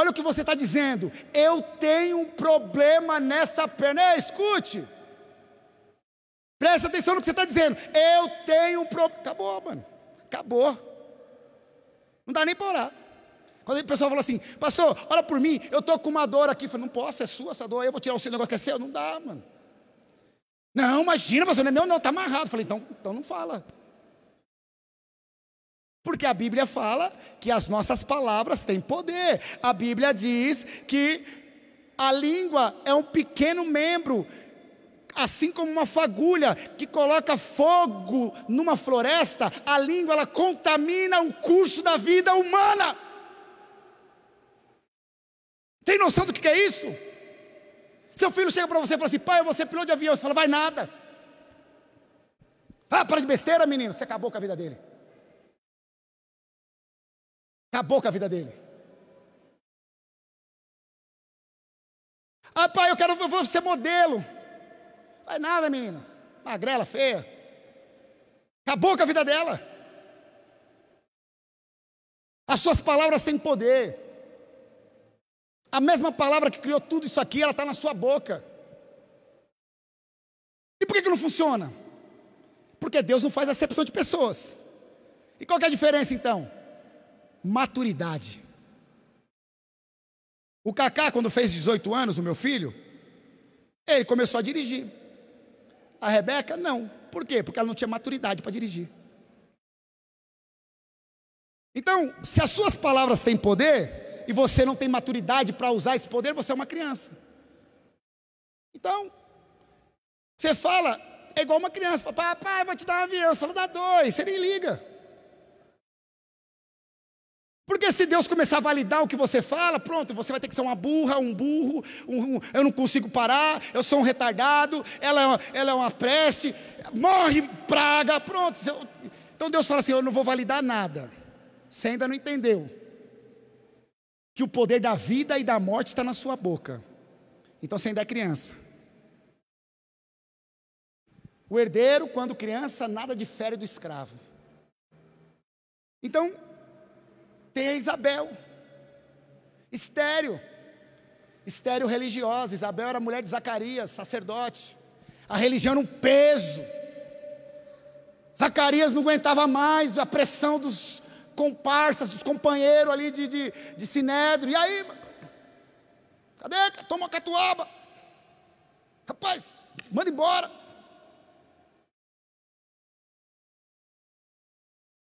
Olha o que você está dizendo, eu tenho um problema nessa perna. Ei, escute, preste atenção no que você está dizendo, eu tenho um problema. Acabou, mano, acabou. Não dá nem para orar. Quando o pessoal fala assim, pastor, olha por mim, eu estou com uma dor aqui. Eu falei, não posso, é sua essa dor, eu vou tirar o seu negócio que é seu. Não dá, mano. Não, imagina, pastor, não é meu, não, está amarrado. Eu falei, então, então não fala. Porque a Bíblia fala que as nossas palavras têm poder. A Bíblia diz que a língua é um pequeno membro assim como uma fagulha que coloca fogo numa floresta, a língua ela contamina o curso da vida humana. Tem noção do que é isso? Seu filho chega para você e fala assim: pai, eu vou ser piloto de avião. Você fala, vai nada. Ah, para de besteira, menino. Você acabou com a vida dele. Acabou com a vida dele. Ah, pai, eu quero, eu vou ser modelo. Faz nada, menina. Magrela, feia. Acabou com a vida dela. As suas palavras têm poder. A mesma palavra que criou tudo isso aqui, ela está na sua boca. E por que, que não funciona? Porque Deus não faz acepção de pessoas. E qual é a diferença então? Maturidade. O Kaká, quando fez 18 anos, o meu filho, ele começou a dirigir. A Rebeca, não. Por quê? Porque ela não tinha maturidade para dirigir. Então, se as suas palavras têm poder e você não tem maturidade para usar esse poder, você é uma criança. Então, você fala, é igual uma criança, papai, vou te dar um avião, você fala, dá dois, você nem liga. Porque se Deus começar a validar o que você fala, pronto, você vai ter que ser uma burra, um burro, um, um, eu não consigo parar, eu sou um retardado, ela é uma, ela é uma prece, morre praga, pronto. Então Deus fala assim: eu não vou validar nada. Você ainda não entendeu que o poder da vida e da morte está na sua boca. Então você ainda é criança. O herdeiro, quando criança, nada difere do escravo. Então, tem a Isabel, estéreo, estéreo religiosa. Isabel era mulher de Zacarias, sacerdote. A religião era um peso. Zacarias não aguentava mais a pressão dos comparsas, dos companheiros ali de, de, de Sinédrio. E aí, cadê? Toma catuaba. Rapaz, manda embora.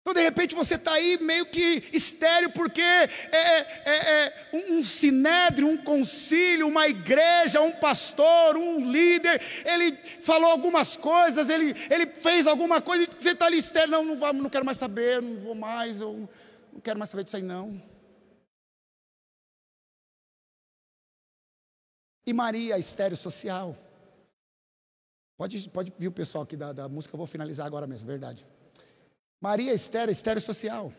Então, de repente, você está aí meio que estéreo, porque é, é, é, é um, sinédrio, um concílio, uma igreja, um pastor, um líder, ele falou algumas coisas, ele, ele fez alguma coisa, e você está ali estéreo, não, não, não quero mais saber, não vou mais, eu não quero mais saber disso aí, não. E Maria, estéreo social. Pode, pode vir o pessoal aqui da, da música, eu vou finalizar agora mesmo, verdade. Maria estéreo, estéreo social.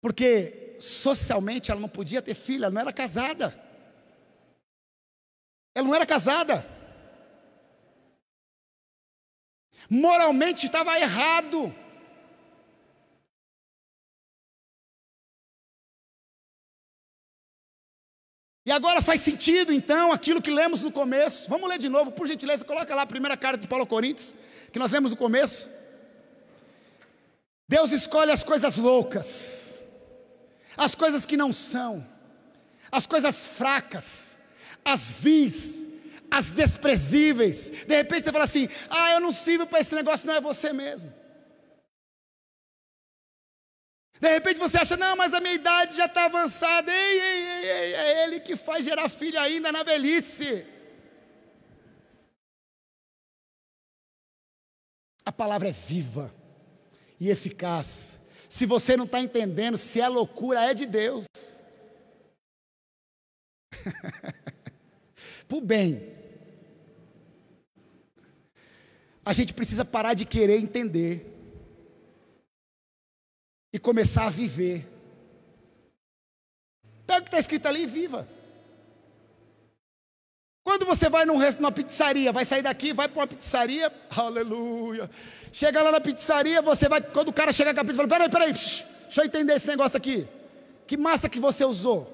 Porque socialmente ela não podia ter filho, ela não era casada. Ela não era casada. Moralmente estava errado. E agora faz sentido, então, aquilo que lemos no começo. Vamos ler de novo, por gentileza, coloca lá a primeira carta de Paulo Coríntios, que nós lemos no começo. Deus escolhe as coisas loucas, as coisas que não são, as coisas fracas, as vis, as desprezíveis. De repente você fala assim: ah, eu não sirvo para esse negócio, não é você mesmo. De repente você acha, não, mas a minha idade já está avançada. Ei, ei, ei, ei, é ele que faz gerar filho ainda na velhice. A palavra é viva e eficaz. Se você não está entendendo se a loucura é de Deus, por bem, a gente precisa parar de querer entender e começar a viver. Pega o que está escrito ali e viva. Quando você vai num resto, numa pizzaria, vai sair daqui, vai para uma pizzaria, aleluia. Chega lá na pizzaria, você vai, quando o cara chega com a pizza, fala: peraí, peraí, psh, deixa eu entender esse negócio aqui. Que massa que você usou?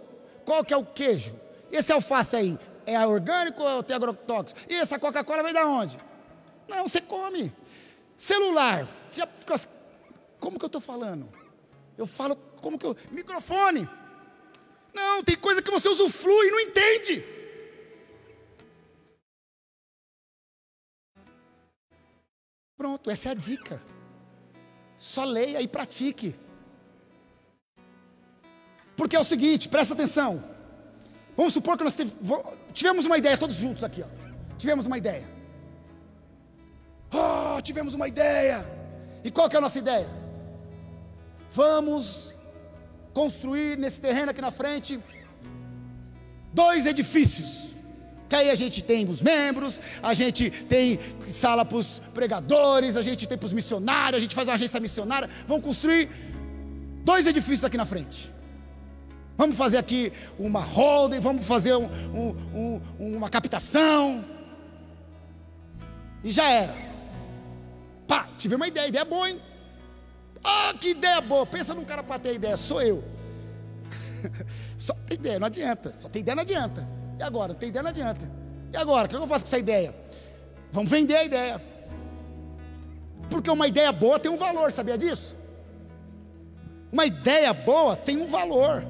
Qual que é o queijo? Esse alface aí, é orgânico ou tem agrotóxico? E essa Coca-Cola vem da onde? Não, você come. Celular, você já fica assim, como que eu estou falando? Eu falo, como que eu. Microfone. Não, tem coisa que você usufrui e não entende. Pronto, essa é a dica. Só leia e pratique. Porque é o seguinte, presta atenção. Vamos supor que nós tivemos uma ideia, todos juntos aqui, ó. Tivemos uma ideia. Oh, tivemos uma ideia. E qual que é a nossa ideia? Vamos construir nesse terreno aqui na frente dois edifícios. Que aí a gente tem os membros, a gente tem sala para os pregadores, a gente tem para os missionários, a gente faz uma agência missionária. Vamos construir dois edifícios aqui na frente. Vamos fazer aqui uma holding, vamos fazer um, um, um, uma captação. E já era. Pá, tive uma ideia, ideia boa, hein? Ah, que ideia boa. Pensa num cara para ter ideia, sou eu. Só tem ideia, não adianta. Só tem ideia, não adianta. E agora? Tem ideia, não adianta. E agora? O que eu faço com essa ideia? Vamos vender a ideia. Porque uma ideia boa tem um valor, sabia disso? Uma ideia boa tem um valor.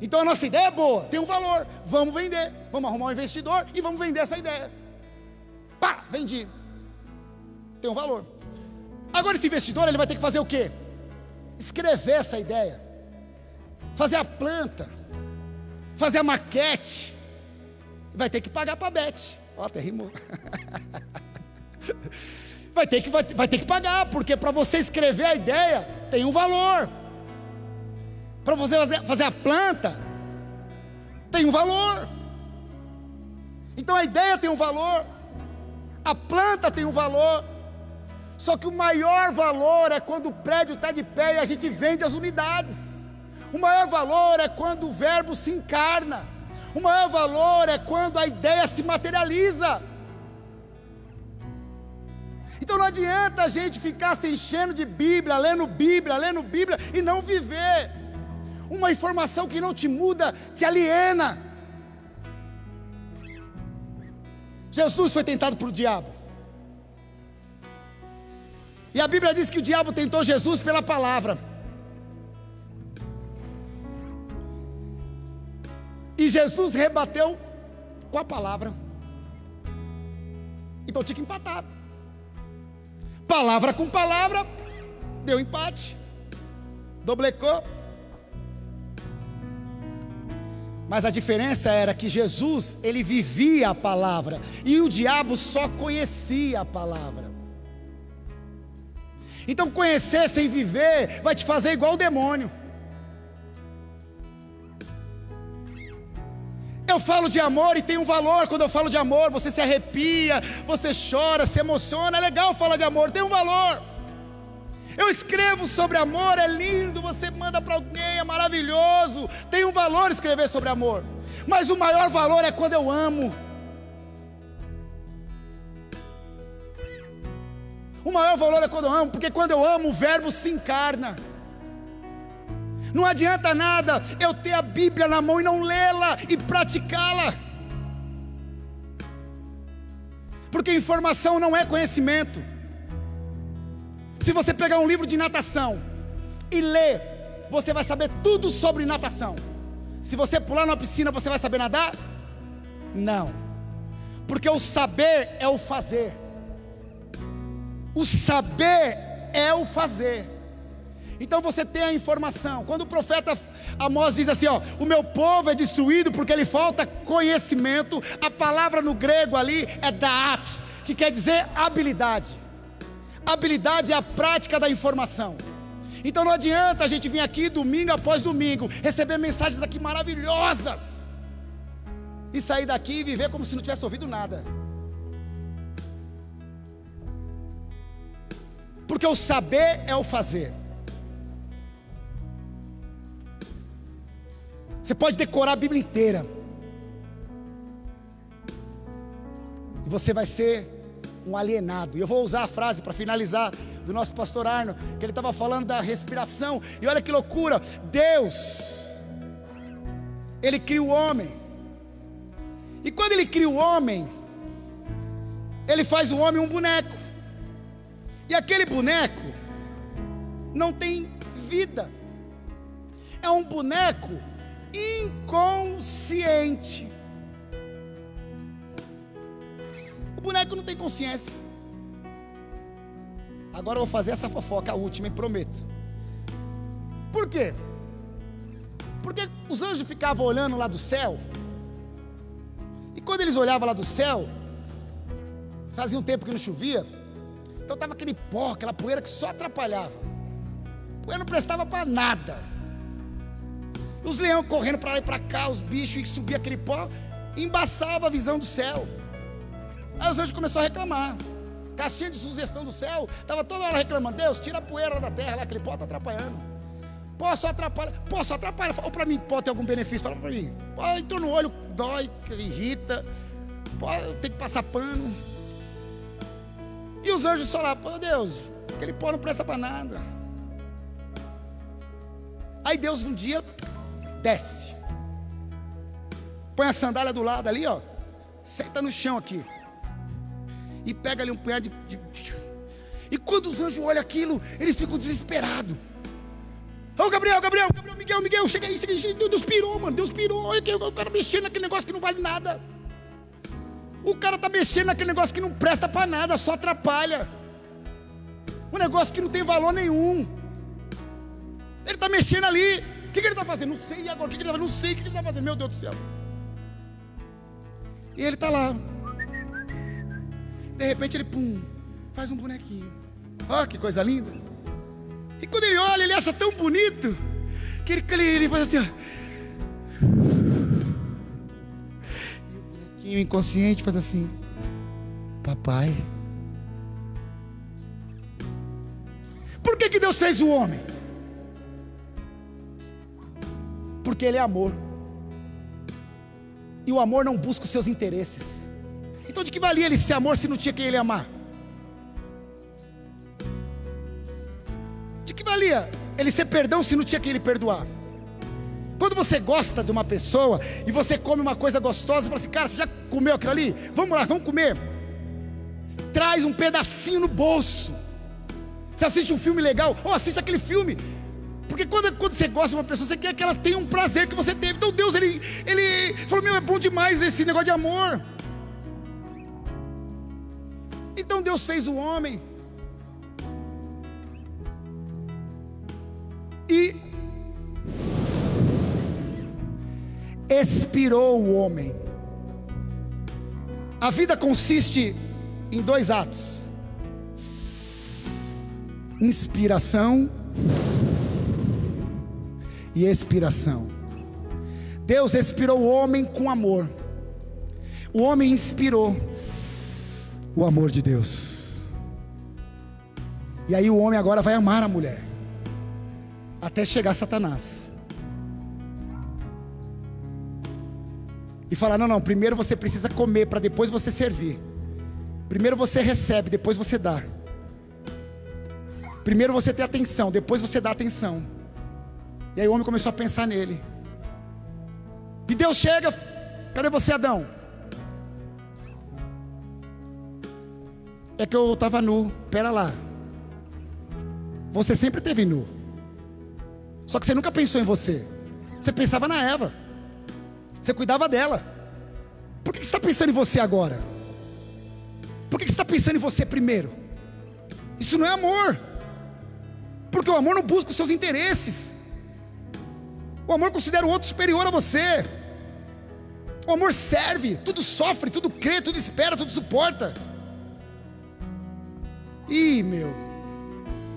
Então a nossa ideia é boa, tem um valor. Vamos vender. Vamos arrumar um investidor e vamos vender essa ideia. Pá, vendi. Tem um valor. Agora esse investidor ele vai ter que fazer o quê? Escrever essa ideia, fazer a planta, fazer a maquete, vai ter que pagar para a Beth. Ó, até rimou. vai ter que vai, vai ter que pagar, porque para você escrever a ideia tem um valor. Para você fazer, fazer a planta tem um valor. Então a ideia tem um valor, a planta tem um valor, só que o maior valor é quando o prédio está de pé e a gente vende as unidades. O maior valor é quando o verbo se encarna. O maior valor é quando a ideia se materializa. Então não adianta a gente ficar se enchendo de Bíblia, lendo Bíblia, lendo Bíblia e não viver. Uma informação que não te muda, te aliena. Jesus foi tentado por o diabo. E a Bíblia diz que o diabo tentou Jesus pela palavra. E Jesus rebateu com a palavra. Então tinha que empatar. Palavra com palavra, deu empate. Doblecou. Mas a diferença era que Jesus, ele vivia a palavra, e o diabo só conhecia a palavra. Então, conhecer sem viver vai te fazer igual o demônio. Eu falo de amor e tem um valor. Quando eu falo de amor, você se arrepia, você chora, se emociona. É legal falar de amor, tem um valor. Eu escrevo sobre amor, é lindo. Você manda para alguém, é maravilhoso. Tem um valor escrever sobre amor. Mas o maior valor é quando eu amo. O maior valor é quando eu amo, porque quando eu amo, o verbo se encarna. Não adianta nada eu ter a Bíblia na mão e não lê-la e praticá-la. Porque informação não é conhecimento. Se você pegar um livro de natação e ler, você vai saber tudo sobre natação. Se você pular numa piscina, você vai saber nadar? Não. Porque o saber é o fazer. O saber é o fazer. Então você tem a informação. Quando o profeta Amós diz assim: ó, o meu povo é destruído porque lhe falta conhecimento, a palavra no grego ali é daat, que quer dizer habilidade. Habilidade é a prática da informação. Então não adianta a gente vir aqui domingo após domingo, receber mensagens aqui maravilhosas, e sair daqui e viver como se não tivesse ouvido nada. Porque o saber é o fazer. Você pode decorar a Bíblia inteira. E você vai ser um alienado. E eu vou usar a frase para finalizar do nosso pastor Arno, que ele estava falando da respiração. E olha que loucura! Deus, ele cria o homem. E quando ele cria o homem, ele faz o homem um boneco. E aquele boneco não tem vida. É um boneco inconsciente. O boneco não tem consciência. Agora eu vou fazer essa fofoca, a última, e prometo. Por quê? Porque os anjos ficavam olhando lá do céu. E quando eles olhavam lá do céu, fazia um tempo que não chovia. Então estava aquele pó, aquela poeira que só atrapalhava. Poeira não prestava para nada. Os leões correndo para lá e para cá, os bichos, e subia aquele pó, embaçava a visão do céu. Aí os anjos começaram a reclamar. Caixinha de sugestão do céu, estava toda hora reclamando: Deus, tira a poeira da terra lá, aquele pó está atrapalhando. Pó só atrapalha, pó só atrapalha. Ou para mim, pó tem algum benefício? Fala para mim. Pó entrou no olho, dói, irrita. Tem que passar pano. E os anjos só lá, pô Deus, aquele pó não presta para nada. Aí Deus um dia desce. Põe a sandália do lado ali, ó. Senta no chão aqui. E pega ali um punhado de, de. E quando os anjos olham aquilo, eles ficam desesperados. Ô oh, Gabriel, Gabriel, Gabriel, Miguel, Miguel, chega aí, chega aí. Deus pirou, mano. Deus pirou. Olha que o cara mexendo naquele negócio que não vale nada. O cara tá mexendo naquele negócio que não presta para nada, só atrapalha. Um negócio que não tem valor nenhum. Ele tá mexendo ali. O que, que ele está fazendo? Não sei. E agora? O que, que ele está fazendo? Não sei o que, que ele está fazendo. Meu Deus do céu. E ele está lá. De repente ele, pum, faz um bonequinho. Ó, oh, que coisa linda. E quando ele olha, ele acha tão bonito que ele, ele, ele faz assim, ó. E o bonequinho inconsciente faz assim: Papai. Por que, que Deus fez o homem? Porque Ele é amor. E o amor não busca os seus interesses. Então de que valia ele ser amor se não tinha quem ele amar? De que valia ele ser perdão se não tinha quem ele perdoar? Quando você gosta de uma pessoa e você come uma coisa gostosa, você fala assim, cara, você já comeu aquilo ali? Vamos lá, vamos comer. Traz um pedacinho no bolso. Você assiste um filme legal, ou oh, assiste aquele filme. Porque quando, quando você gosta de uma pessoa, você quer que ela tenha um prazer que você teve. Então Deus, ele, ele falou: Meu, é bom demais esse negócio de amor. Então Deus fez o homem. E expirou o homem. A vida consiste em dois atos: inspiração e expiração. Deus expirou o homem com amor. O homem inspirou o amor de Deus. E aí o homem agora vai amar a mulher. Até chegar Satanás. E falar: não, não, primeiro você precisa comer para depois você servir. Primeiro você recebe, depois você dá. Primeiro você tem atenção, depois você dá atenção. E aí o homem começou a pensar nele. E Deus chega, cadê você, Adão? É que eu estava nu, pera lá. Você sempre teve nu. Só que você nunca pensou em você. Você pensava na Eva. Você cuidava dela. Por que você está pensando em você agora? Por que você está pensando em você primeiro? Isso não é amor. Porque o amor não busca os seus interesses. O amor considera o outro superior a você. O amor serve, tudo sofre, tudo crê, tudo espera, tudo suporta. Ih, meu,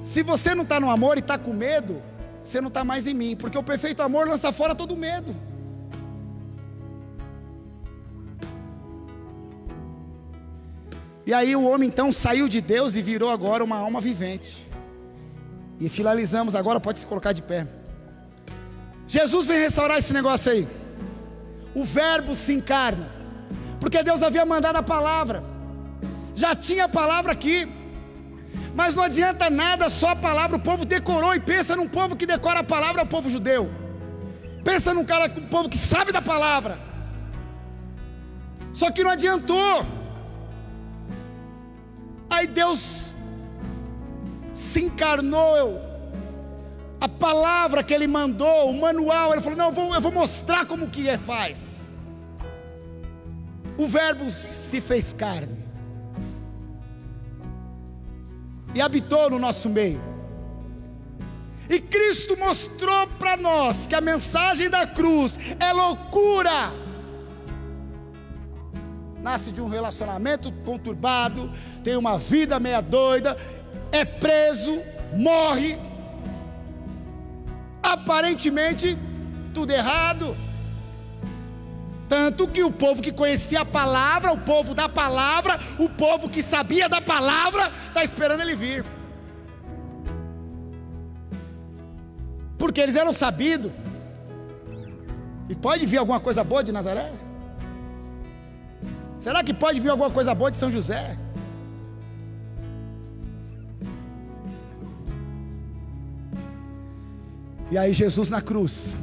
se você não está no amor e está com medo, você não está mais em mim, porque o perfeito amor lança fora todo medo. E aí o homem então saiu de Deus e virou agora uma alma vivente. E finalizamos agora, pode se colocar de pé. Jesus vem restaurar esse negócio aí. O Verbo se encarna, porque Deus havia mandado a palavra, já tinha a palavra aqui, mas não adianta nada só a palavra, o povo decorou e pensa num povo que decora a palavra, é o povo judeu. Pensa num cara, um povo que sabe da palavra. Só que não adiantou. Aí Deus se encarnou. A palavra que ele mandou, o manual, ele falou: Não, eu vou, eu vou mostrar como que é, faz. O Verbo se fez carne e habitou no nosso meio. E Cristo mostrou para nós que a mensagem da cruz é loucura. Nasce de um relacionamento conturbado, tem uma vida meia doida, é preso, morre. Aparentemente, tudo errado. Tanto que o povo que conhecia a palavra, o povo da palavra, o povo que sabia da palavra, está esperando ele vir. Porque eles eram sabidos. E pode vir alguma coisa boa de Nazaré? Será que pode vir alguma coisa boa de São José? E aí Jesus na cruz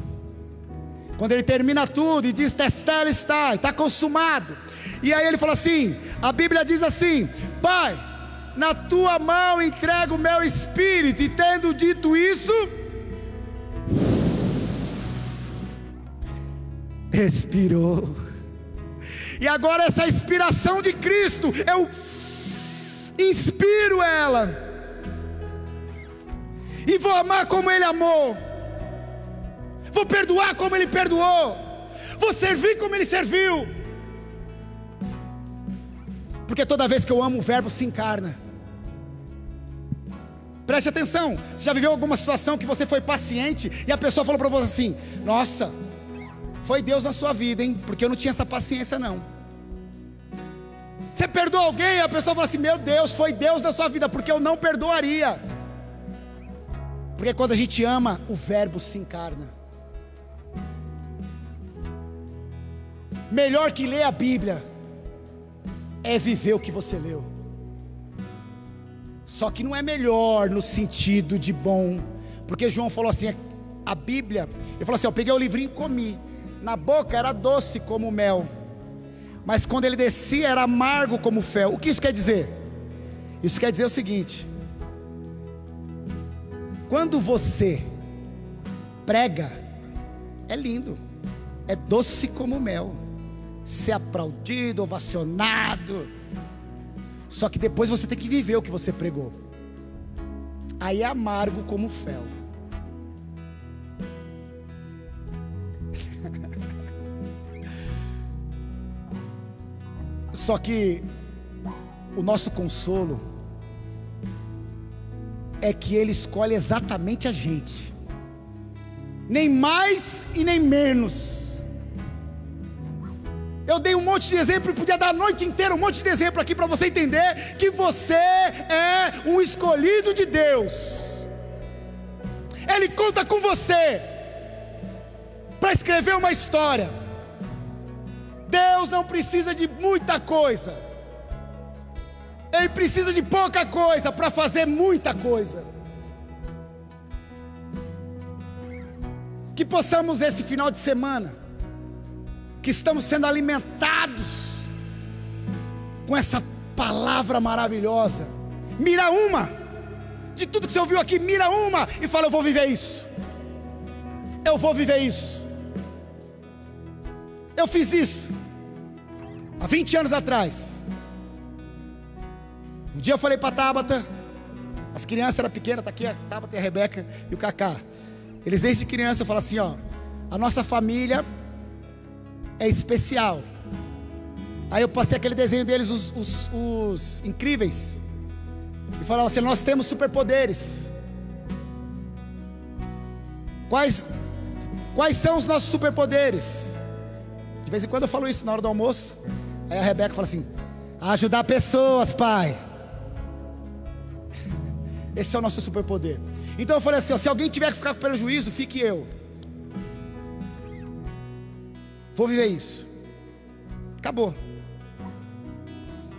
quando ele termina tudo e diz: Testel está, está consumado. E aí ele fala assim: a Bíblia diz assim: Pai, na tua mão entrego o meu espírito. E tendo dito isso, expirou. E agora essa inspiração de Cristo, eu inspiro ela. E vou amar como Ele amou vou perdoar como Ele perdoou, vou servir como Ele serviu. Porque toda vez que eu amo, o Verbo se encarna. Preste atenção, você já viveu alguma situação que você foi paciente e a pessoa falou para você assim: Nossa, foi Deus na sua vida, hein? Porque eu não tinha essa paciência, não. Você perdoa alguém e a pessoa fala assim: Meu Deus, foi Deus na sua vida, porque eu não perdoaria. Porque quando a gente ama, o Verbo se encarna. Melhor que ler a Bíblia é viver o que você leu. Só que não é melhor no sentido de bom, porque João falou assim: a Bíblia, ele falou assim: eu peguei o livrinho e comi, na boca era doce como mel, mas quando ele descia era amargo como fel. O que isso quer dizer? Isso quer dizer o seguinte: quando você prega, é lindo, é doce como mel ser aplaudido, ovacionado. Só que depois você tem que viver o que você pregou. Aí é amargo como fel. Só que o nosso consolo é que Ele escolhe exatamente a gente, nem mais e nem menos eu dei um monte de exemplo podia dar a noite inteira um monte de exemplo aqui para você entender que você é um escolhido de Deus. Ele conta com você para escrever uma história. Deus não precisa de muita coisa. Ele precisa de pouca coisa para fazer muita coisa. Que possamos esse final de semana que estamos sendo alimentados com essa palavra maravilhosa. Mira uma, de tudo que você ouviu aqui, mira uma e fala: Eu vou viver isso. Eu vou viver isso. Eu fiz isso há 20 anos atrás. Um dia eu falei para Tabata, as crianças eram pequenas, tá aqui a Tabata e a Rebeca e o Cacá. Eles desde criança eu falo assim, ó, a nossa família é especial. Aí eu passei aquele desenho deles, os, os, os incríveis. E falava assim: nós temos superpoderes. Quais, quais são os nossos superpoderes? De vez em quando eu falo isso na hora do almoço. Aí a Rebeca fala assim: ajudar pessoas, pai. Esse é o nosso superpoder. Então eu falei assim: ó, se alguém tiver que ficar com prejuízo, fique eu. Vou viver isso. Acabou.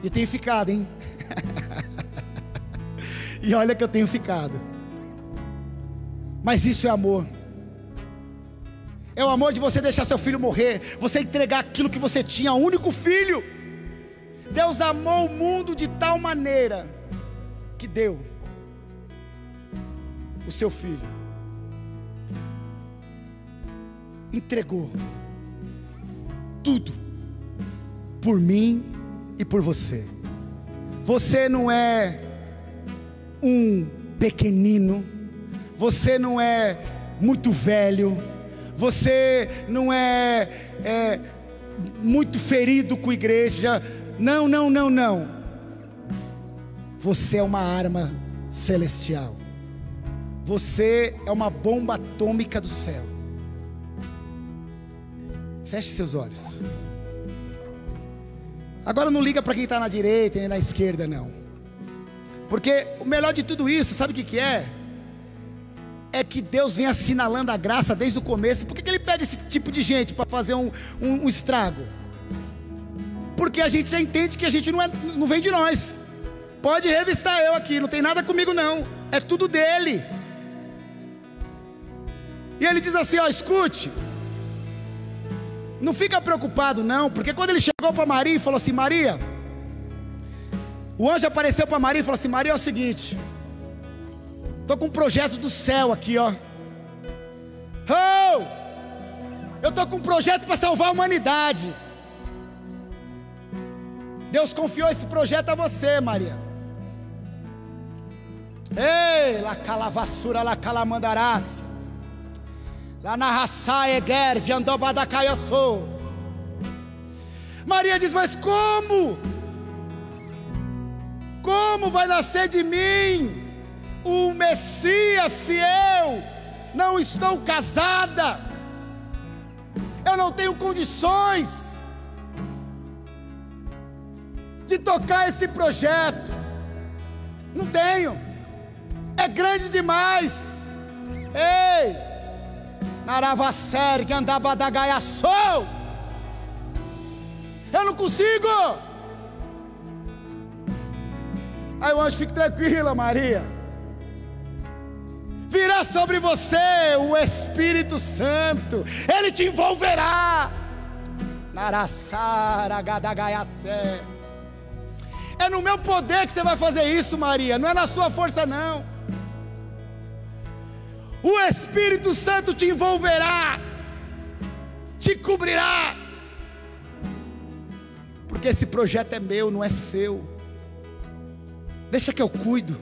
E tenho ficado, hein? e olha que eu tenho ficado. Mas isso é amor. É o amor de você deixar seu filho morrer, você entregar aquilo que você tinha, único filho. Deus amou o mundo de tal maneira que deu o seu filho. Entregou tudo por mim e por você. Você não é um pequenino, você não é muito velho, você não é, é muito ferido com a igreja. Não, não, não, não. Você é uma arma celestial. Você é uma bomba atômica do céu. Feche seus olhos. Agora não liga para quem está na direita nem na esquerda, não. Porque o melhor de tudo isso, sabe o que, que é? é que Deus vem assinalando a graça desde o começo. Por que, que Ele pega esse tipo de gente para fazer um, um, um, estrago? Porque a gente já entende que a gente não, é, não vem de nós. Pode revistar eu aqui, não tem nada comigo não. É tudo dele. E ele diz assim: ó, escute. Não fica preocupado não, porque quando ele chegou para Maria e falou assim: Maria, o anjo apareceu para Maria e falou assim: Maria é o seguinte. Estou com um projeto do céu aqui, ó. Oh! Eu estou com um projeto para salvar a humanidade. Deus confiou esse projeto a você, Maria. Ei, la calavassura, la calamandarás. Lá na raça eger, viandobadacaiaçô. Maria diz: Mas como? Como vai nascer de mim o Messias se eu não estou casada, eu não tenho condições de tocar esse projeto, não tenho, é grande demais. Ei, Gaia sou, eu não consigo. Aí o anjo fica tranquila, Maria virá sobre você o Espírito Santo, ele te envolverá. É no meu poder que você vai fazer isso, Maria, não é na sua força, não. O Espírito Santo te envolverá, te cobrirá, porque esse projeto é meu, não é seu. Deixa que eu cuido.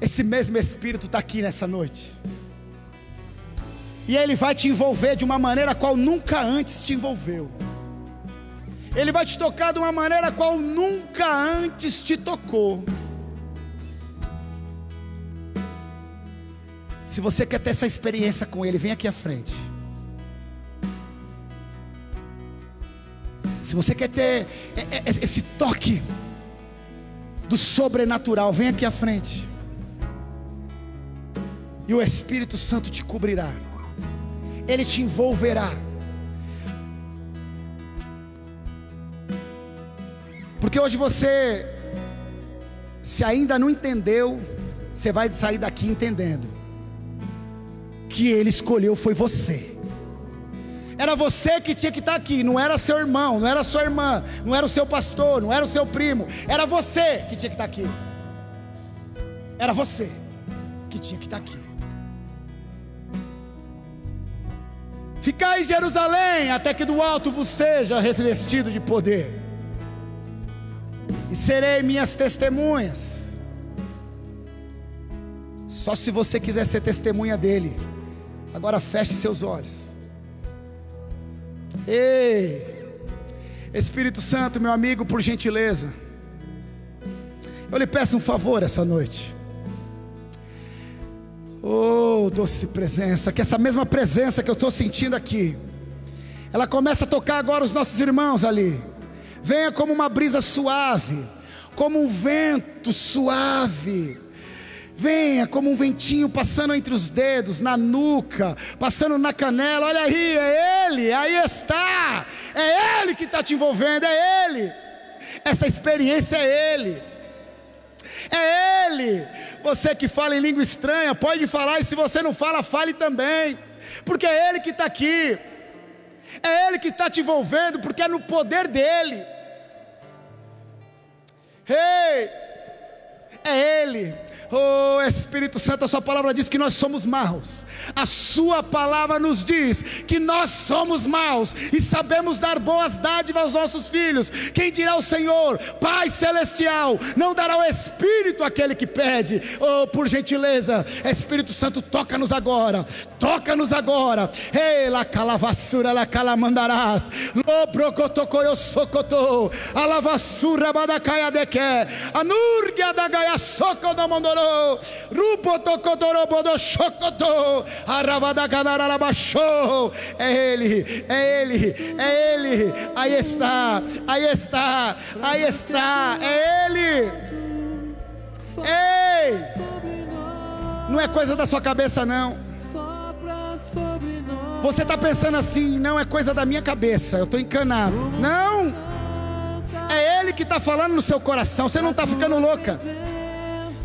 Esse mesmo Espírito está aqui nessa noite. E Ele vai te envolver de uma maneira qual nunca antes te envolveu. Ele vai te tocar de uma maneira qual nunca antes te tocou. Se você quer ter essa experiência com Ele, vem aqui à frente. Se você quer ter esse toque do sobrenatural, vem aqui à frente e o Espírito Santo te cobrirá, ele te envolverá. Porque hoje você, se ainda não entendeu, você vai sair daqui entendendo. Que Ele escolheu foi você. Era você que tinha que estar aqui, não era seu irmão, não era sua irmã, não era o seu pastor, não era o seu primo, era você que tinha que estar aqui. Era você que tinha que estar aqui. Ficai em Jerusalém até que do alto vos seja revestido de poder, e serei minhas testemunhas. Só se você quiser ser testemunha dele, agora feche seus olhos. Ei, Espírito Santo, meu amigo, por gentileza, eu lhe peço um favor essa noite. Oh, doce presença, que essa mesma presença que eu estou sentindo aqui, ela começa a tocar agora os nossos irmãos ali. Venha como uma brisa suave, como um vento suave Venha como um ventinho passando entre os dedos, na nuca, passando na canela. Olha aí, é Ele, aí está. É Ele que está te envolvendo, é Ele. Essa experiência é Ele. É Ele. Você que fala em língua estranha, pode falar, e se você não fala, fale também, porque é Ele que está aqui. É Ele que está te envolvendo, porque é no poder dEle. Ei, hey, é Ele. Oh Espírito Santo, a Sua palavra diz que nós somos maus. A Sua palavra nos diz que nós somos maus e sabemos dar boas dádivas aos nossos filhos. Quem dirá o Senhor, Pai Celestial, não dará o Espírito àquele que pede. Oh, por gentileza, Espírito Santo, toca-nos agora, toca-nos agora. Ei, la calavassura, la calamandarás, lobrocotocoyo socoto, alavassura badacaia de que, anurgia da gaia É ele, é ele, é ele. Aí está, aí está, aí está. É ele. Ei! Não é coisa da sua cabeça, não. Você está pensando assim, não é coisa da minha cabeça, eu estou encanado. Não! É Ele que está falando no seu coração, você não está ficando louca.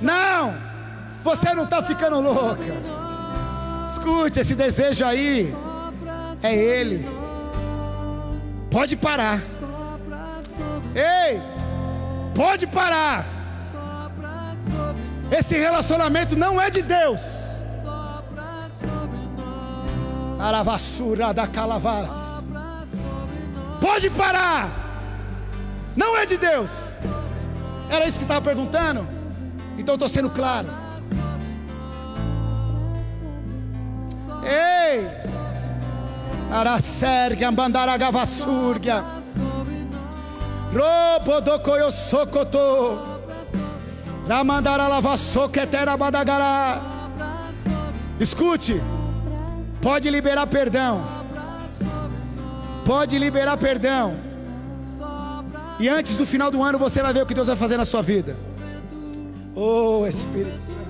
Não, você não está ficando louca. Escute, esse desejo aí é Ele. Pode parar. Ei, pode parar. Esse relacionamento não é de Deus. Aravassura da calavaz. Pode parar. Não é de Deus. Era isso que estava perguntando? Então estou sendo claro. Ei! Araserga, Mandaragavassurga. Robodokoyo Sokoto. Ramandara Lavasoketera Badagara. Escute. Pode liberar perdão. Pode liberar perdão. E antes do final do ano você vai ver o que Deus vai fazer na sua vida. Oh Espírito Santo.